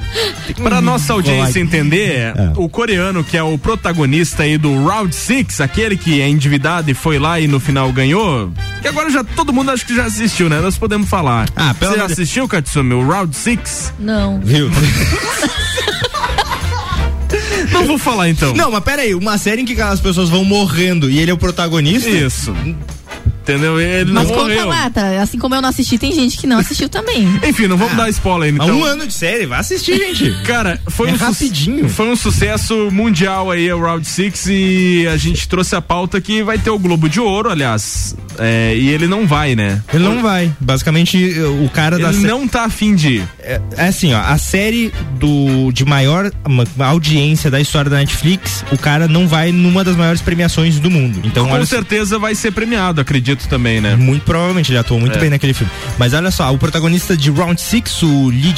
Pra nossa audiência entender, o coreano que é o protagonista aí do Round 6, aquele que é endividado e foi lá e no final ganhou, que agora já todo mundo acho que já assistiu, né? Nós podemos falar. Ah, pelo Você já assistiu, Katsumi, o Round 6? Não. Viu? Não vou falar então. Não, mas pera aí, uma série em que as pessoas vão morrendo e ele é o protagonista. Isso. Entendeu? Ele Mas não conta morreu. lá, tá? Assim como eu não assisti, tem gente que não assistiu também. [laughs] Enfim, não vamos dar spoiler Há então. um ano de série, vai assistir, gente. [laughs] Cara, foi É um rapidinho. Foi um sucesso mundial aí o Round 6 e a gente trouxe a pauta que vai ter o Globo de Ouro, aliás. é, e ele não vai, né? Ele não vai. Basicamente, o cara da Ele sé- não tá afim de. É, é assim, ó, a série do de maior audiência da história da Netflix, o cara não vai numa das maiores premiações do mundo. Então, Com olha certeza vai ser premiado, acredito também, né? Muito provavelmente, ele atuou muito É. bem naquele filme. Mas olha só, o protagonista de Round 6, o Lee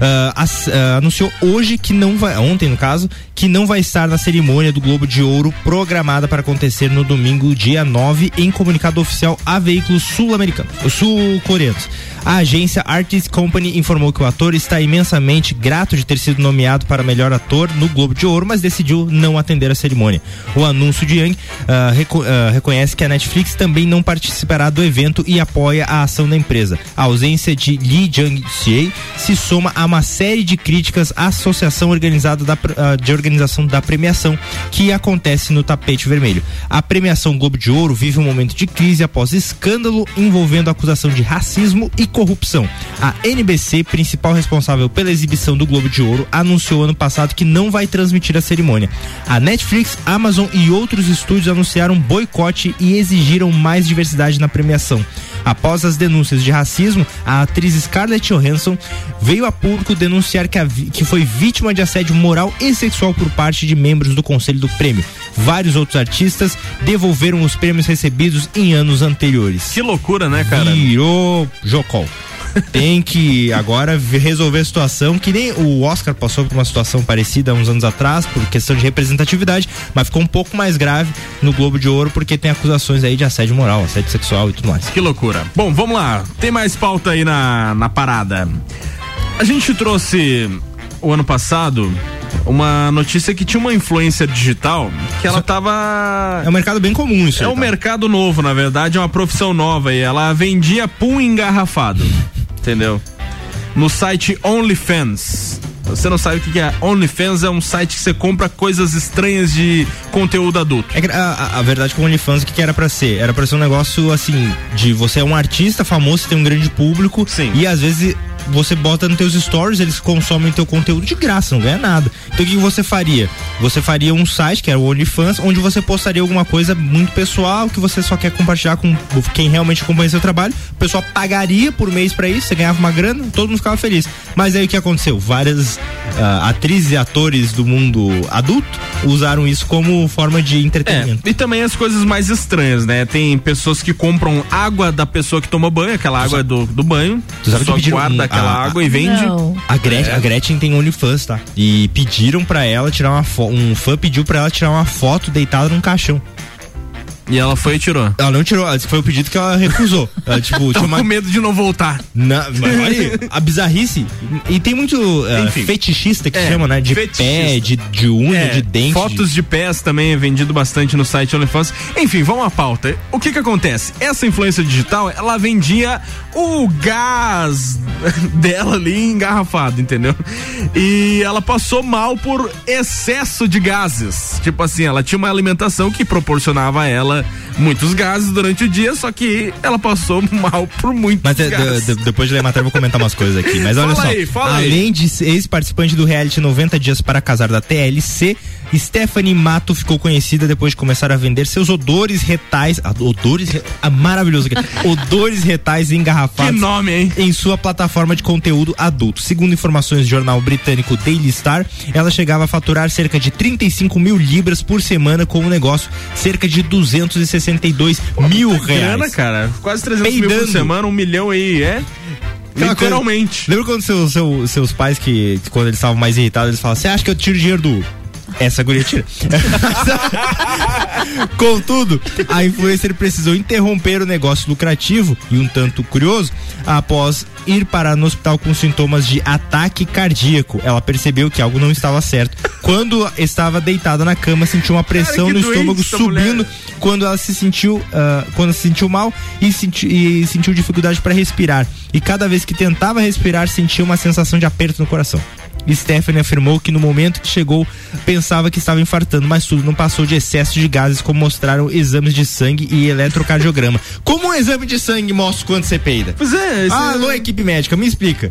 ah, as- ah, anunciou hoje que não vai, ontem no caso, que não vai estar na cerimônia do Globo de Ouro programada para acontecer no domingo, dia 9, em comunicado oficial a veículos sul-americanos, sul-coreanos. A agência Artist Company informou que o ator está imensamente grato de ter sido nomeado para melhor ator no Globo de Ouro, mas decidiu não atender a cerimônia. O anúncio de Yang ah, reco- ah, reconhece que a Netflix também não participará do evento e apoia a ação da empresa. A ausência de Lee Jung-jae se soma a uma série de críticas à associação organizada da, ah, de organização da premiação que acontece no tapete vermelho. A premiação Globo de Ouro vive um momento de crise após escândalo envolvendo acusação de racismo e corrupção. A NBC, principal responsável pela exibição do Globo de Ouro, anunciou ano passado que não vai transmitir a cerimônia. A Netflix, Amazon e outros estúdios anunciaram boicote e exigiram mais diversidade na premiação. Após as denúncias de racismo, a atriz Scarlett Johansson veio a público denunciar que, a que foi vítima de assédio moral e sexual por parte de membros do conselho do prêmio. Vários outros artistas devolveram os prêmios recebidos em anos anteriores. Que loucura, né, cara? Virou Jocol. Tem que agora ve- resolver a situação que nem o Oscar passou por uma situação parecida uns anos atrás, por questão de representatividade, mas ficou um pouco mais grave no Globo de Ouro porque tem acusações aí de assédio moral, assédio sexual e tudo mais. Que loucura. Bom, vamos lá. Tem mais pauta aí na, na parada. A gente trouxe o ano passado uma notícia que tinha uma influência digital que ela tava. É um mercado bem comum isso. É aí, um tá? mercado novo, na verdade, é uma profissão nova e ela vendia pum engarrafado. Entendeu? No site OnlyFans. Você não sabe o que é? OnlyFans é um site que você compra coisas estranhas de conteúdo adulto. É a, a- verdade com o OnlyFans, o que, que era pra ser? Era pra ser um negócio assim, de você é um artista famoso, tem um grande público. Sim. E às vezes você bota nos teus stories, eles consomem teu conteúdo de graça, não ganha nada. Então o que, você faria? Você faria um site, que era o OnlyFans, onde você postaria alguma coisa muito pessoal, que você só quer compartilhar com quem realmente acompanha seu trabalho. O pessoal pagaria por mês pra isso, você ganhava uma grana, todo mundo ficava feliz. Mas aí o que aconteceu? Várias ah, atrizes e atores do mundo adulto usaram isso como forma de entretenimento. É, e também as coisas mais estranhas, né? Tem pessoas que compram água da pessoa que toma banho, aquela água do, do banho. Só guarda aquela a- água e vende. A Gretchen, É. a Gretchen tem OnlyFans, tá? E pediram pra ela tirar uma foto. Um fã pediu pra ela tirar uma foto deitada num caixão. E ela foi e tirou. Ela não tirou, ela disse que foi o pedido que ela recusou. [laughs] Ela, tipo, tinha uma... com medo de não voltar. Na, mas olha aí, a bizarrice. E tem muito uh, fetichista que É, chama, né? De pé, de, de unha, É, de dente. Fotos de pés também é vendido bastante no site OnlyFans. Enfim, vamos à pauta. O que que acontece? Essa influência digital, ela vendia o gás [laughs] dela ali engarrafado, entendeu? E ela passou mal por excesso de gases. Tipo assim, ela tinha uma alimentação que proporcionava a ela muitos gases durante o dia, só que ela passou [laughs] mal por muitos Mas é, gases. de- de- depois de ler a matéria eu vou comentar umas coisas aqui. Mas [laughs] olha Fala só. aí, fala aí. além de ser ex-participante do reality 90 Dias para Casar da TLC, Stephanie Mato ficou conhecida depois de começar a vender seus odores retais. ah, odores. re- Ah, maravilhoso. aqui, [laughs] odores retais engarrafados. Que nome, hein? Em sua plataforma de conteúdo adulto. Segundo informações do jornal britânico Daily Star, ela chegava a faturar cerca de 35 mil libras por semana com o negócio, cerca de 262 mil reais. Grana, cara. Quase 300 mil por Peidando. semana, um milhão aí, é? Literalmente. coisa- lembra quando seu- seu- seus pais, que que quando eles estavam mais irritados, eles falavam: Você acha que eu tiro dinheiro do. Essa guria tira. [laughs] Contudo, a influencer precisou interromper o negócio lucrativo e um tanto curioso após ir parar no hospital com sintomas de ataque cardíaco. Ela percebeu que algo não estava certo. Quando estava deitada na cama, sentiu uma pressão que no estômago subindo mulher. quando ela se sentiu ah, quando se sentiu mal e, senti- e sentiu dificuldade para respirar e cada vez que tentava respirar sentia uma sensação de aperto no coração. Stephanie afirmou que no momento que chegou pensava que estava infartando, mas tudo não passou de excesso de gases, como mostraram exames de sangue e eletrocardiograma. Como um exame de sangue mostra quando você peida? Pois é, esse- Ah, alô, equipe médica, me explica.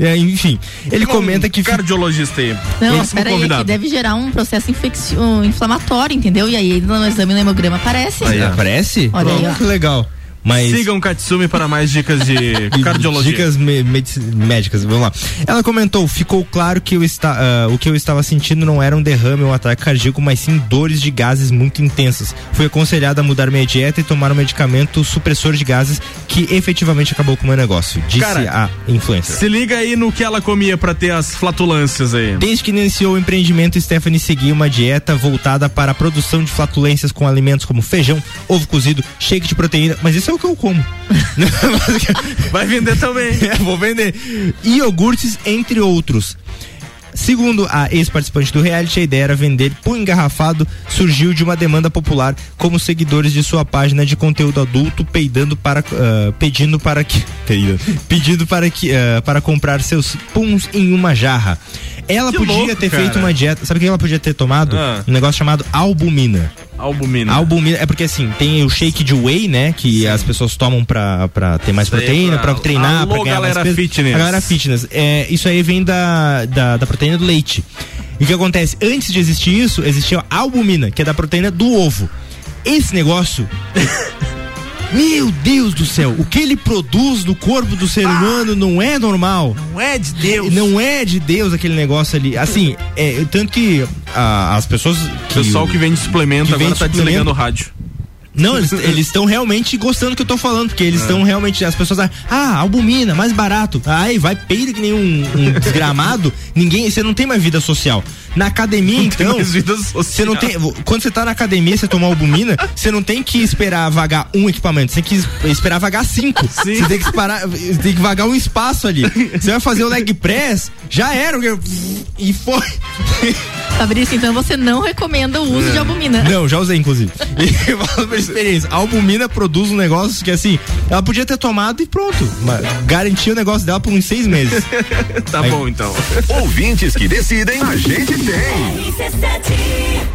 É, enfim, ele comenta que. Cardiologista aí. Não, Próximo peraí, que convidado. deve gerar um processo infeccio- inflamatório, entendeu? E aí no exame no hemograma aparece. Aí, aparece? Olha aí, ó. que legal. Mas Sigam Katsumi para mais dicas de [laughs] cardiologia. Dicas médicas, vamos lá. Ela comentou: ficou claro que eu está, ah, o que eu estava sentindo não era um derrame ou um ataque cardíaco, mas sim dores de gases muito intensas. Fui aconselhada a mudar minha dieta e tomar um medicamento supressor de gases que efetivamente acabou com o meu negócio, disse Cara, a influencer. Se liga aí no que ela comia pra ter as flatulências aí. Desde que iniciou o empreendimento, Stephanie seguia uma dieta voltada para a produção de flatulências com alimentos como feijão, ovo cozido, shake de proteína, mas isso é o que eu como. [laughs] Vai vender também. [laughs] É, vou vender. Iogurtes, entre outros. Segundo a ex-participante do reality, a ideia era vender por engarrafado, surgiu de uma demanda popular, como seguidores de sua página de conteúdo adulto peidando para ah, pedindo para que [laughs] pedindo para que ah, para comprar seus puns em uma jarra. Ela Que podia louco, ter cara. feito uma dieta, sabe o que ela podia ter tomado? Ah. Um negócio chamado albumina. Albumina. Albumina, é porque assim, tem o shake de whey, né? Que as pessoas tomam pra, pra ter mais é proteína, pra- pra treinar, Alô, pra ganhar mais galera peso. fitness. A galera fitness. É, isso aí vem da, da, da proteína do leite. E o que acontece? Antes de existir isso, existia a albumina, que é da proteína do ovo. Esse negócio. [laughs] Meu Deus do céu, o que ele produz no corpo do ser humano não é normal. Não é de Deus. Não é de Deus aquele negócio ali. Assim, é, tanto que ah, as pessoas. O pessoal que vende suplemento que agora vende tá suplemento- desligando o rádio. Não, eles estão realmente gostando do que eu tô falando, porque eles estão realmente. As pessoas ah, ah, albumina, mais barato. Aí vai peida que nem um, um desgramado, ninguém. Você não tem mais vida social. Na academia, Não então. Você não tem. Quando você tá na academia, você tomar albumina, [laughs] você não tem que esperar vagar um equipamento, você tem que es- esperar vagar cinco. Sim. Você tem que esperar, tem que vagar um espaço ali. Você vai fazer o leg press, já era. E foi. Fabrício, então você não recomenda o uso de albumina. Não, já usei, inclusive. E falo por experiência. A albumina produz um negócio que, assim, ela podia ter tomado e pronto. Mas Garantia o negócio dela por uns seis meses. [laughs] Tá Aí- bom então. Ouvintes que decidem, a gente tem.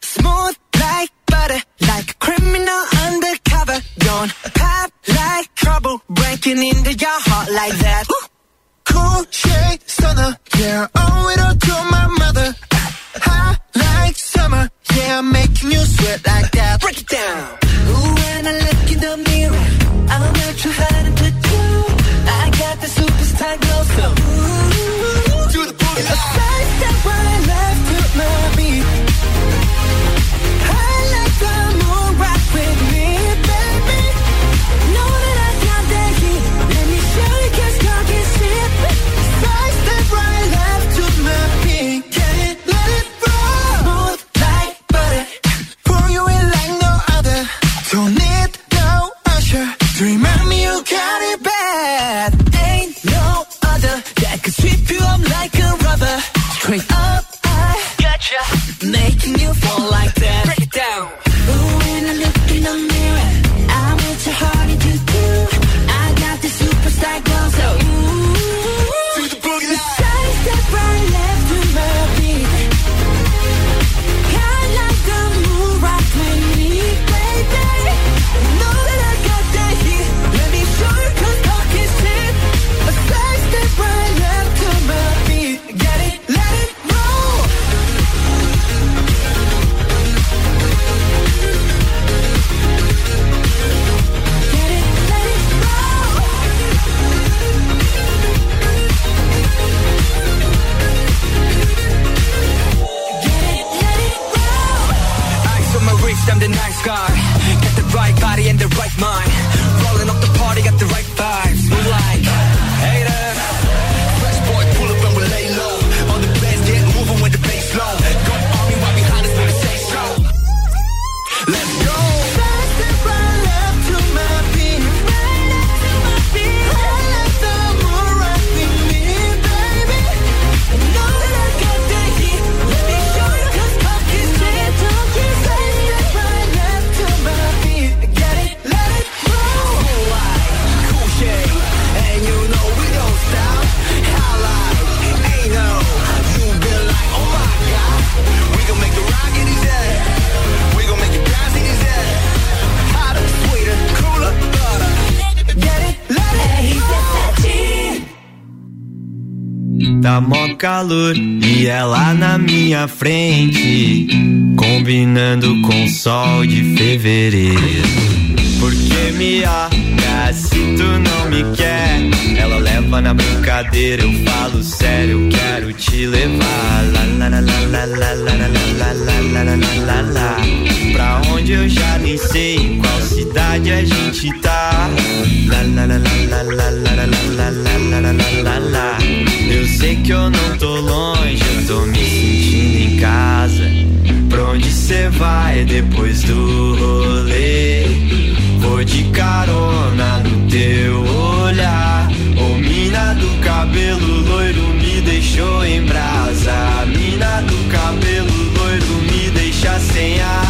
Smooth like butter, like a criminal undercover. Don't pop like trouble, breaking into your heart like that. Cool shade stunner, yeah, owe it all to my mother. Hot like summer, yeah, I'm making you sweat like that. Break it down. Ooh, when I look in the mirror, I'm not too hard to glow, so ooh, right left to my beat. Calor e ela na minha frente, combinando com o sol de fevereiro. Porque me olha se tu não me quer. Ela leva na brincadeira, eu falo sério, eu quero te levar. Lá, lá, lá, lá, lá, lá, lá, lá, lá, lá, lá. Pra onde eu já nem sei, em qual cidade a gente tá. Lá, lá, lá, lá, lá, lá, lá, lá, lá, lá, lá, lá, lá, lá. Eu sei que eu não tô longe, eu tô me sentindo em casa. Pra onde cê vai depois do rolê? Vou de carona no teu olhar. Ô mina do cabelo loiro me deixou em brasa. Mina do cabelo loiro me deixa sem ar.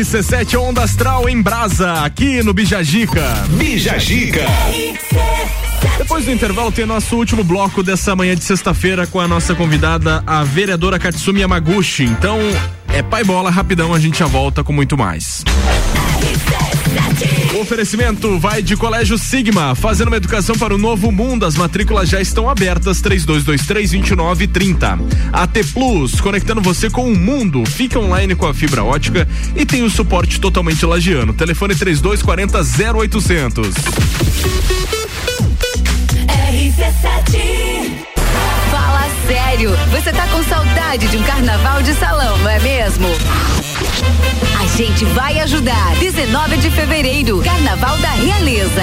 RC7 Onda Astral em Brasa, aqui no Bijagica. Bijagica. Depois do intervalo tem nosso último bloco dessa manhã de sexta-feira com a nossa convidada, a vereadora Katsumi Yamaguchi. Então, é pai bola, rapidão, a gente já volta com muito mais. O oferecimento vai de Colégio Sigma, fazendo uma educação para o novo mundo. As matrículas já estão abertas, 3223-2930. AT Plus, conectando você com o mundo. Fica online com a fibra ótica e tem o suporte totalmente lagiano. Telefone 3240 0800. Fala sério, você tá com saudade de um carnaval de salão, não é mesmo? Gente vai ajudar. 19 de fevereiro, Carnaval da Realeza.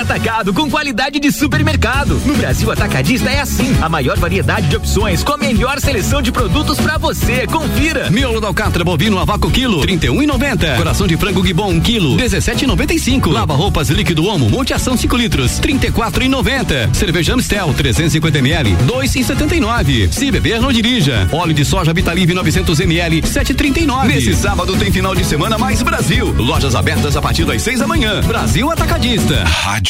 atacado com qualidade de supermercado. No Brasil Atacadista é assim. A maior variedade de opções com a melhor seleção de produtos pra você. Confira. Miolo da alcatra bovino a vácuo quilo, 31,90. Coração de frango gibon um quilo, 17,95. Lava roupas líquido Omo, monte ação 5 litros, 34,90. Cerveja Amstel 350 ml, 2,79. Se beber não dirija. Óleo de soja Vitalive 900 ml, 7,39. Nesse sábado tem final de semana mais Brasil. Lojas abertas a partir das 6 da manhã. Brasil Atacadista. Rádio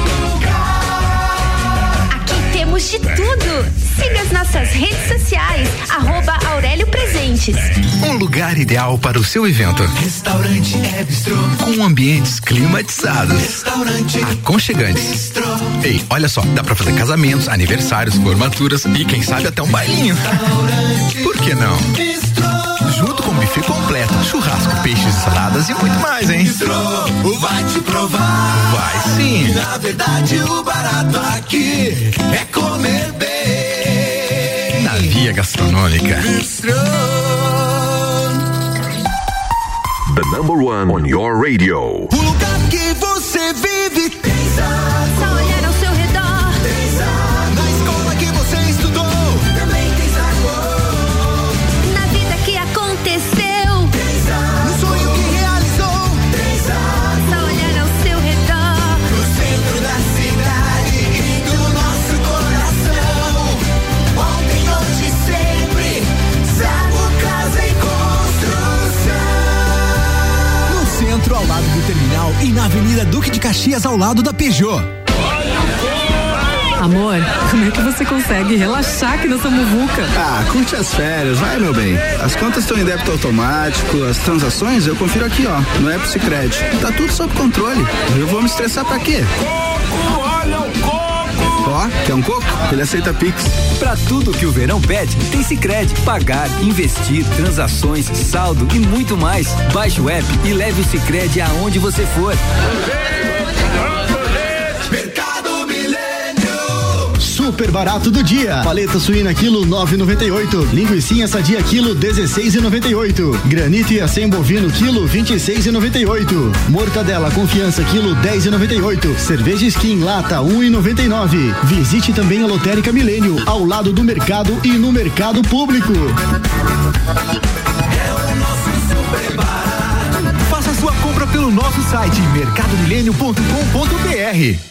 de tudo. Siga as nossas redes sociais, arroba Aurélio Presentes. Um lugar ideal para o seu evento. Restaurante é bistrô. Com ambientes climatizados. Restaurante Aconchegantes. bistrô. Ei, olha só, dá pra fazer casamentos, aniversários, formaturas e quem sabe até um bailinho. Por que não? Junto com buffet completo, churrasco, peixes saladas e muito mais, hein? Bistrô, vai te provar. Vai sim. E na verdade o barato aqui é comer bem. Na via gastronômica. Bistrô. The number one on your radio. O lugar que você Avenida Duque de Caxias, ao lado da Peugeot. Amor, como é que você consegue relaxar aqui nessa muvuca? Ah, curte as férias, vai meu bem. As contas estão em débito automático, as transações eu confiro aqui, ó, no App Sicredi. Tá tudo sob controle. Eu vou me estressar pra quê? Olha o coco! Ó, quer um coco? Ele aceita Pix. Pra tudo que o verão pede, tem Sicredi. Pagar, investir, transações, saldo e muito mais. Baixe o app e leve o Sicredi aonde você for. Super barato do dia. Paleta suína quilo 9,98. Linguiça sadia quilo 16,98. Granito e acém bovino quilo 26,98. Mortadela confiança quilo 10,98. Cerveja Skin lata 1,99. Visite também a Lotérica Milênio ao lado do mercado e no mercado público. Faça sua compra pelo nosso site mercadomilênio.com.br.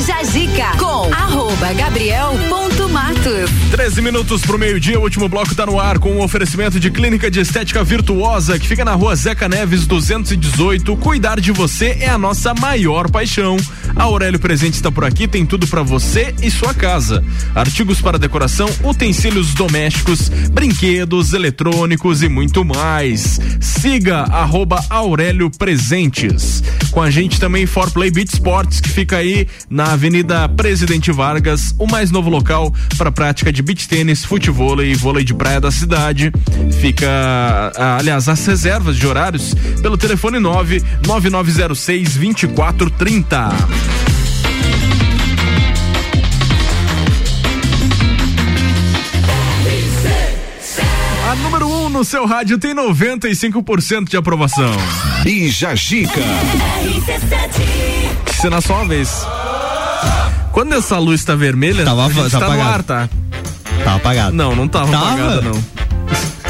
Jajica com arroba Gabriel ponto Matos. 13 minutos pro meio-dia, o último bloco tá no ar com um oferecimento de clínica de estética virtuosa que fica na rua Zeca Neves 218. Cuidar de você é a nossa maior paixão. A Aurélio Presente está por aqui, tem tudo para você e sua casa. Artigos para decoração, utensílios domésticos, brinquedos, eletrônicos e muito mais. Siga arroba Aurélio Presentes. Com a gente também For Play Beat Sports, que fica aí na Avenida Presidente Vargas, o mais novo local para prática de beach tênis, futebol e vôlei de praia da cidade. Fica, ah, aliás, as reservas de horários pelo telefone 9 9906 2430. No seu rádio tem 95% de aprovação. Bija Gica. Cena só uma vez. Quando essa luz tá vermelha, Tava- a gente tá tá no apagado. ar, tá? Tá apagado. Não, não tava, Tava? apagada, não.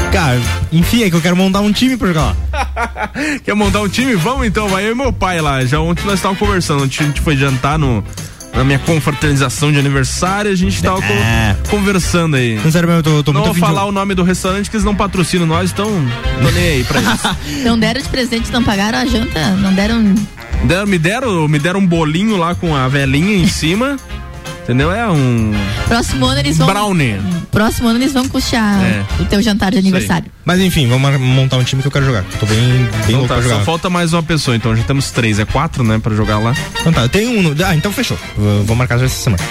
Cara, enfim, é que eu quero montar um time pra jogar lá. [laughs] Quer montar um time? Vamos então, vai eu e meu pai lá. Já ontem nós estávamos conversando, a gente foi jantar no, na minha confraternização de aniversário, a gente tava co- É. conversando aí. Não, sério, eu tô, tô não muito vou afim de falar o nome do restaurante que eles não patrocinam nós, então tô nem aí pra isso. [laughs] Não deram de presente, não pagaram a janta, não deram. Deram- me, deram, me deram um bolinho lá com a velhinha em cima. Entendeu? É um. Próximo ano eles vão. Brownie. Próximo ano eles vão custear É. o teu jantar de aniversário. Mas enfim, vamos montar um time que eu quero jogar. Tô bem, bem Então louco tá, pra só jogar. falta mais uma pessoa, então já temos três, é quatro, né, pra jogar lá. Então tá, eu tenho um. Ah, então fechou. Vou, vou marcar já essa semana.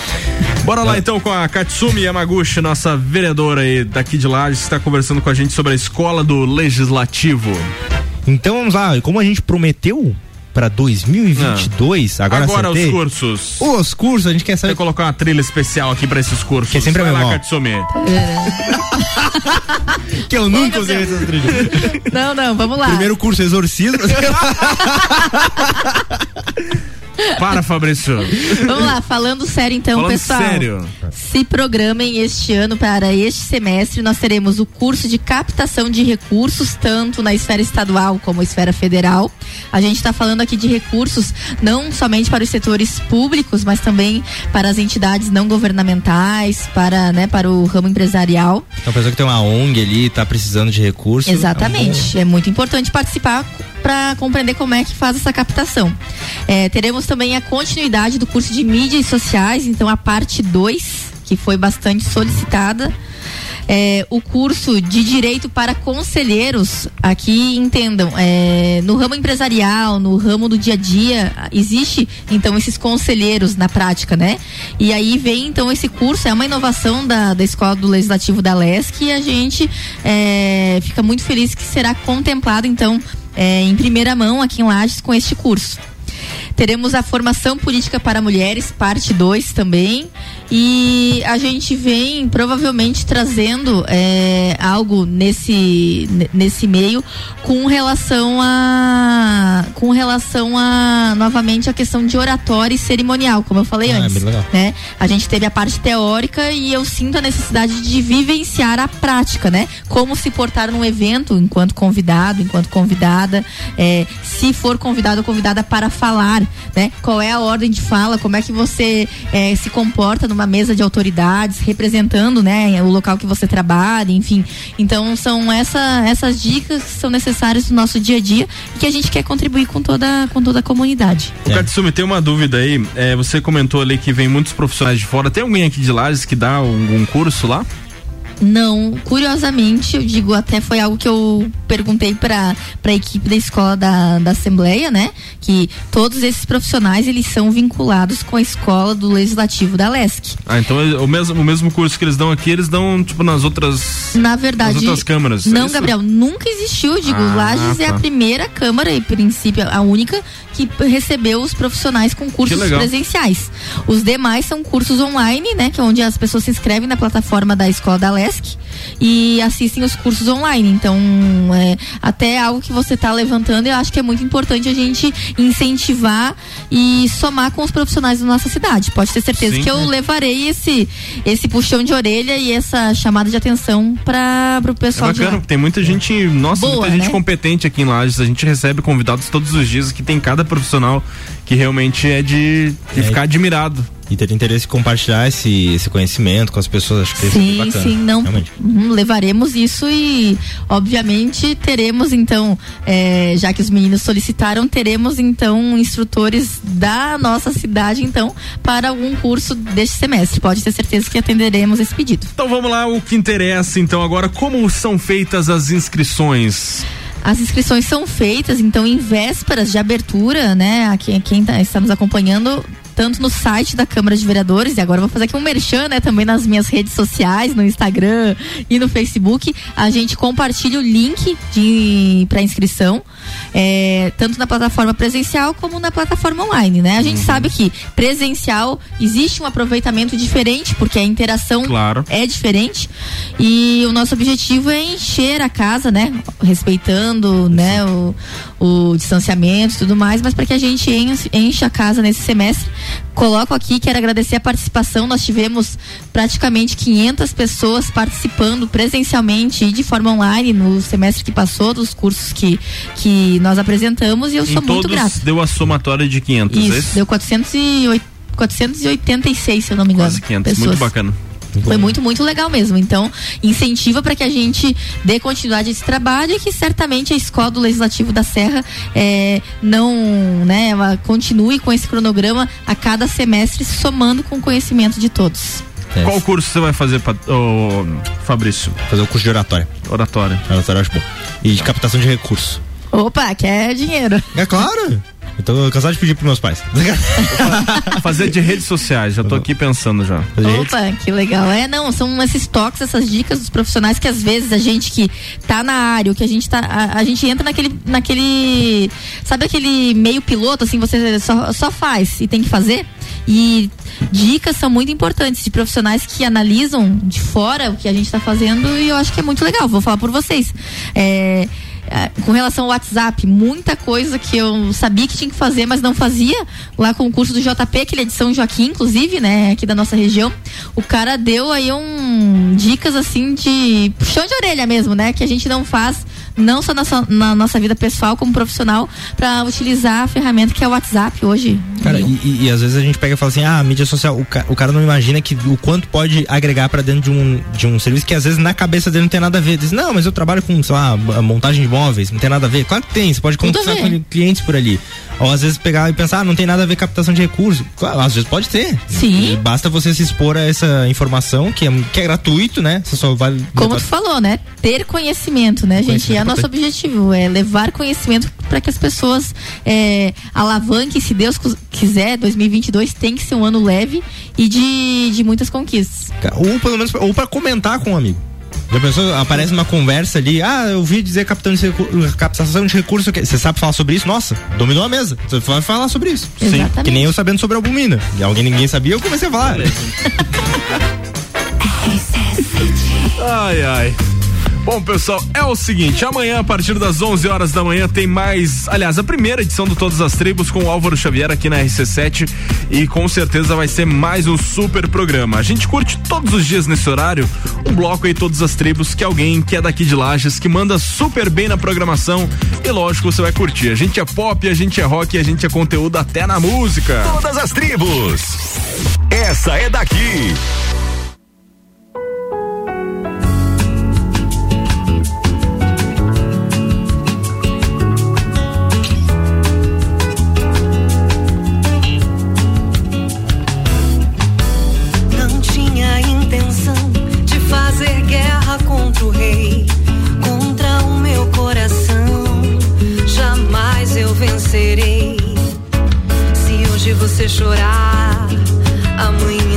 Bora lá então com a Katsumi Yamaguchi, nossa vereadora aí daqui de que está conversando com a gente sobre a escola do legislativo. Então vamos lá, como a gente prometeu pra 2022, agora Agora acertei. os cursos. Os cursos, a gente quer saber. Vou colocar uma trilha especial aqui pra esses cursos. Que é sempre a Vai lá, mesma, ó. Katsumi. que eu nunca usei essas trilhas. Não, não, vamos lá. Primeiro curso exorcismo. [laughs] Para, Fabrício. Vamos lá, falando sério então, Falando pessoal. sério. Se programem este ano para este semestre. Nós teremos o curso de captação de recursos, tanto na esfera estadual como esfera federal. A gente está falando aqui de recursos não somente para os setores públicos, mas também para as entidades não governamentais, para, né, para o ramo empresarial. Então, a pessoa que tem uma ONG ali, tá precisando de recursos. Exatamente. É muito importante participar para compreender como é que faz essa captação. É, teremos também a continuidade do curso de mídias sociais, então a parte 2, que foi bastante solicitada. É, o curso de direito para conselheiros, aqui entendam, é, no ramo empresarial, no ramo do dia a dia, existe então esses conselheiros na prática, né? E aí vem então esse curso, é uma inovação da, da Escola do Legislativo da LESC e a gente é, fica muito feliz que será contemplado então é, em primeira mão aqui em Lages com este curso. Teremos a formação política para mulheres, parte 2 também. E a gente vem provavelmente trazendo é, algo nesse, ne- nesse meio com relação a. com relação a novamente a questão de oratória e cerimonial, como eu falei Ah, é antes. legal. Né? A gente teve a parte teórica e eu sinto a necessidade de vivenciar a prática, né? Como se portar num evento enquanto convidado, enquanto convidada, é, se for convidado ou convidada para falar, né? Qual é a ordem de fala, como é que você é, se comporta numa mesa de autoridades, representando, né, o local que você trabalha, enfim. Então são essa, essas dicas que são necessárias no nosso dia a dia e que a gente quer contribuir com toda, com toda a comunidade. O Katsumi, tem uma dúvida aí. É, você comentou ali que vem muitos profissionais de fora. Tem alguém aqui de Lages que dá um, um curso lá? Não, curiosamente, eu digo, até foi algo que eu perguntei para a equipe da escola da, da Assembleia, né? Que todos esses profissionais, eles são vinculados com a escola do Legislativo da LESC. Ah, então é o mesmo, o mesmo curso que eles dão aqui, eles dão, tipo, nas outras. Na verdade. Nas outras câmaras. é Não, isso? Gabriel, nunca existiu. Eu digo, Ah, Lages é a tá. primeira câmara, em princípio, a única que recebeu os profissionais com cursos presenciais. Os demais são cursos online, né? Que é onde as pessoas se inscrevem na plataforma da escola da LESC e assistem os cursos online. Então, é, até algo que você está levantando, eu acho que é muito importante a gente incentivar e somar com os profissionais da nossa cidade. Pode ter certeza Sim. que eu levarei esse, esse puxão de orelha e essa chamada de atenção para o É pessoal de bacana, tem muita gente, nossa, Boa, muita gente né? competente aqui em Lages. A gente recebe convidados todos os dias que tem cada profissional que realmente é de, de É. ficar admirado. E ter interesse em compartilhar esse, esse conhecimento com as pessoas, acho que isso é Sim, bacana. sim, não. Realmente. Uhum, levaremos isso e, obviamente, teremos então, eh, já que os meninos solicitaram, teremos então instrutores da nossa cidade, então, para algum curso deste semestre. Pode ter certeza que atenderemos esse pedido. Então vamos lá, o que interessa então agora, como são feitas as inscrições? As inscrições são feitas, então, em vésperas de abertura, né? A quem, quem tá, está nos acompanhando, tanto no site da Câmara de Vereadores, e agora vou fazer aqui um merchan, né? Também nas minhas redes sociais, no Instagram e no Facebook. A gente compartilha o link de para inscrição, é, tanto na plataforma presencial como na plataforma online, né? A gente sabe que presencial existe um aproveitamento diferente, porque a interação Claro. é diferente. E o nosso objetivo é encher a casa, né? Respeitando, né, o, o distanciamento e tudo mais, mas para que a gente enche a casa nesse semestre. Coloco aqui, quero agradecer a participação. Nós tivemos praticamente 500 pessoas participando presencialmente e de forma online no semestre que passou, dos cursos que, que nós apresentamos, e eu sou em muito todos grata. deu a somatória de 500, é Isso, isso? deu 408 486, se eu não me engano. Quase 500, pessoas. muito bacana. Foi muito, muito legal mesmo. Então, incentiva para que a gente dê continuidade a esse trabalho e que certamente a Escola do Legislativo da Serra eh, não, né, ela continue com esse cronograma a cada semestre, somando com o conhecimento de todos. É. Qual curso você vai fazer, ô, Fabrício? Fazer o curso de oratória. Oratória. Oratória acho bom. E de captação de recursos. Opa, quer dinheiro. É claro. Eu tô cansado de pedir pros meus pais. Fazer de redes sociais, já tô aqui pensando já. Opa, que legal. É, não, são esses toques, essas dicas dos profissionais que às vezes a gente que tá na área, ou que a gente tá. A, a gente entra naquele. naquele. Sabe aquele meio piloto, assim, você só, só faz e tem que fazer? E dicas são muito importantes de profissionais que analisam de fora o que a gente está fazendo e eu acho que é muito legal. Vou falar por vocês. É, com relação ao WhatsApp, muita coisa que eu sabia que tinha que fazer, mas não fazia. Lá com o curso do JP, que ele é de São Joaquim, inclusive, né, aqui da nossa região. O cara deu aí um dicas assim de puxão de orelha mesmo, né, que a gente não faz não só na, na nossa vida pessoal como profissional para utilizar a ferramenta que é o WhatsApp hoje. Cara, e, e- e às vezes a gente pega e fala assim, ah, mídia social, o, ca- o cara não imagina que o quanto pode agregar pra dentro de um, de um serviço que às vezes na cabeça dele não tem nada a ver. Diz, não, mas eu trabalho com, sei lá, montagem de móveis, não tem nada a ver. Claro que tem, você pode conversar ver. com clientes por ali. Ou às vezes pegar e pensar, ah, não tem nada a ver com captação de recursos. Claro, às vezes pode ter. Sim. Basta você se expor a essa informação, que é, que é gratuito, né? Você só vai. Como tu falou, né? Ter conhecimento, né, gente? Conhecimento É o nosso objetivo, é levar conhecimento para que as pessoas é, alavanquem, se Deus quiser, 2022 tem que ser um ano leve e de, de muitas conquistas. Ou pelo menos, ou pra comentar com um amigo. Já pensou, aparece uma conversa ali, ah, eu vi dizer captação de, recu- captação de recurso, você sabe falar sobre isso? Nossa, dominou a mesa, você vai falar sobre isso. Exatamente. Que nem eu sabendo sobre albumina. E alguém ninguém sabia, eu comecei a falar. [laughs] Ai, ai. Bom, pessoal, é o seguinte, amanhã a partir das 11 horas da manhã tem mais, aliás, a primeira edição do Todas as Tribos com o Álvaro Xavier aqui na RC7 e com certeza vai ser mais um super programa. A gente curte todos os dias nesse horário um bloco aí Todas as Tribos que alguém que é daqui de Lages, que manda super bem na programação e lógico, você vai curtir. A gente é pop, a gente é rock, a gente é conteúdo até na música. Todas as tribos. Essa é daqui. Você chorar, amanhã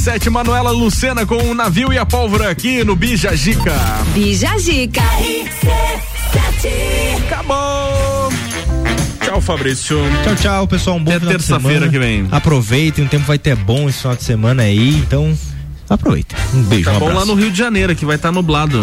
RC7 Manuela Lucena com o navio e a pólvora aqui no Bija Gica. Bija Gica. Acabou. Tchau, Fabrício. Tchau, tchau, pessoal. Um bom Até terça-feira que vem. Aproveitem, o tempo vai ter bom esse final de semana aí, então aproveitem. Um beijo, Tá um bom abraço. lá no Rio de Janeiro, que vai estar nublado.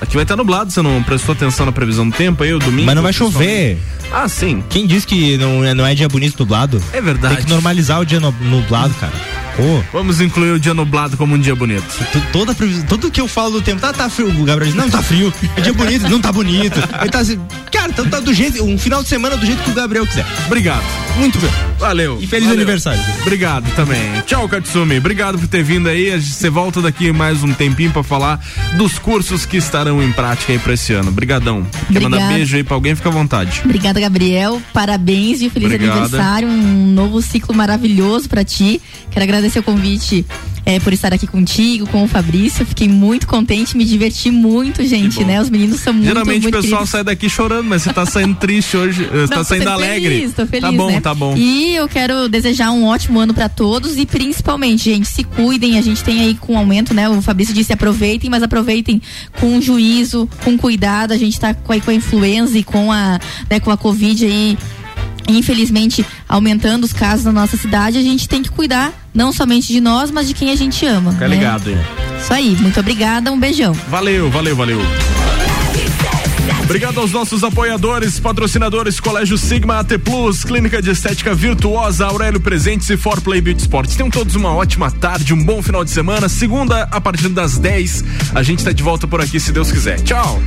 Aqui vai estar nublado, você não prestou atenção na previsão do tempo aí, o domingo? Mas não vai chover. Ah, sim. Quem disse que não é, não é dia bonito nublado? É verdade. Tem que normalizar o dia nublado, cara. Pô. Vamos incluir o dia nublado como um dia bonito. Toda previsão, tudo que eu falo do tempo, tá, tá frio. O Gabriel diz, não tá frio. É dia bonito, não tá bonito. Ele tá assim, cara, então tá do jeito, um final de semana do jeito que o Gabriel quiser. Obrigado. Muito bem. Valeu. E feliz Valeu. aniversário. Obrigado também. Tchau, Katsumi. Obrigado por ter vindo aí. Você volta daqui mais um tempinho pra falar dos cursos que estarão em prática aí pra esse ano. Obrigadão. Quer mandar Obrigada. beijo aí pra alguém? Fica à vontade. Obrigada, Gabriel. Parabéns e feliz Obrigada. aniversário. Um novo ciclo maravilhoso pra ti. Quero agradecer o convite eh, por estar aqui contigo, com o Fabrício. Fiquei muito contente, me diverti muito, gente, né? Os meninos são muito Geralmente muito o pessoal queridos. sai daqui chorando, mas você tá saindo triste hoje. Você [laughs] Não, tá saindo sendo alegre. Feliz, tô feliz, tá bom, né? tá bom. E eu quero desejar um ótimo ano pra todos e principalmente, gente, se cuidem. A gente tem aí com aumento, né? O Fabrício disse aproveitem, mas aproveitem com juízo, com cuidado. A gente tá com, aí com a influenza e com a, né, com a Covid aí infelizmente aumentando os casos na nossa cidade, a gente tem que cuidar não somente de nós, mas de quem a gente ama. Fica né? ligado aí. Isso aí, muito obrigada, um beijão. Valeu, valeu, valeu. Obrigado aos nossos apoiadores, patrocinadores Colégio Sigma AT Plus, Clínica de Estética Virtuosa, Aurélio Presentes e For Play Beauty Sports. Tenham todos uma ótima tarde, um bom final de semana. Segunda, a partir das 10, a gente está de volta por aqui, se Deus quiser. Tchau!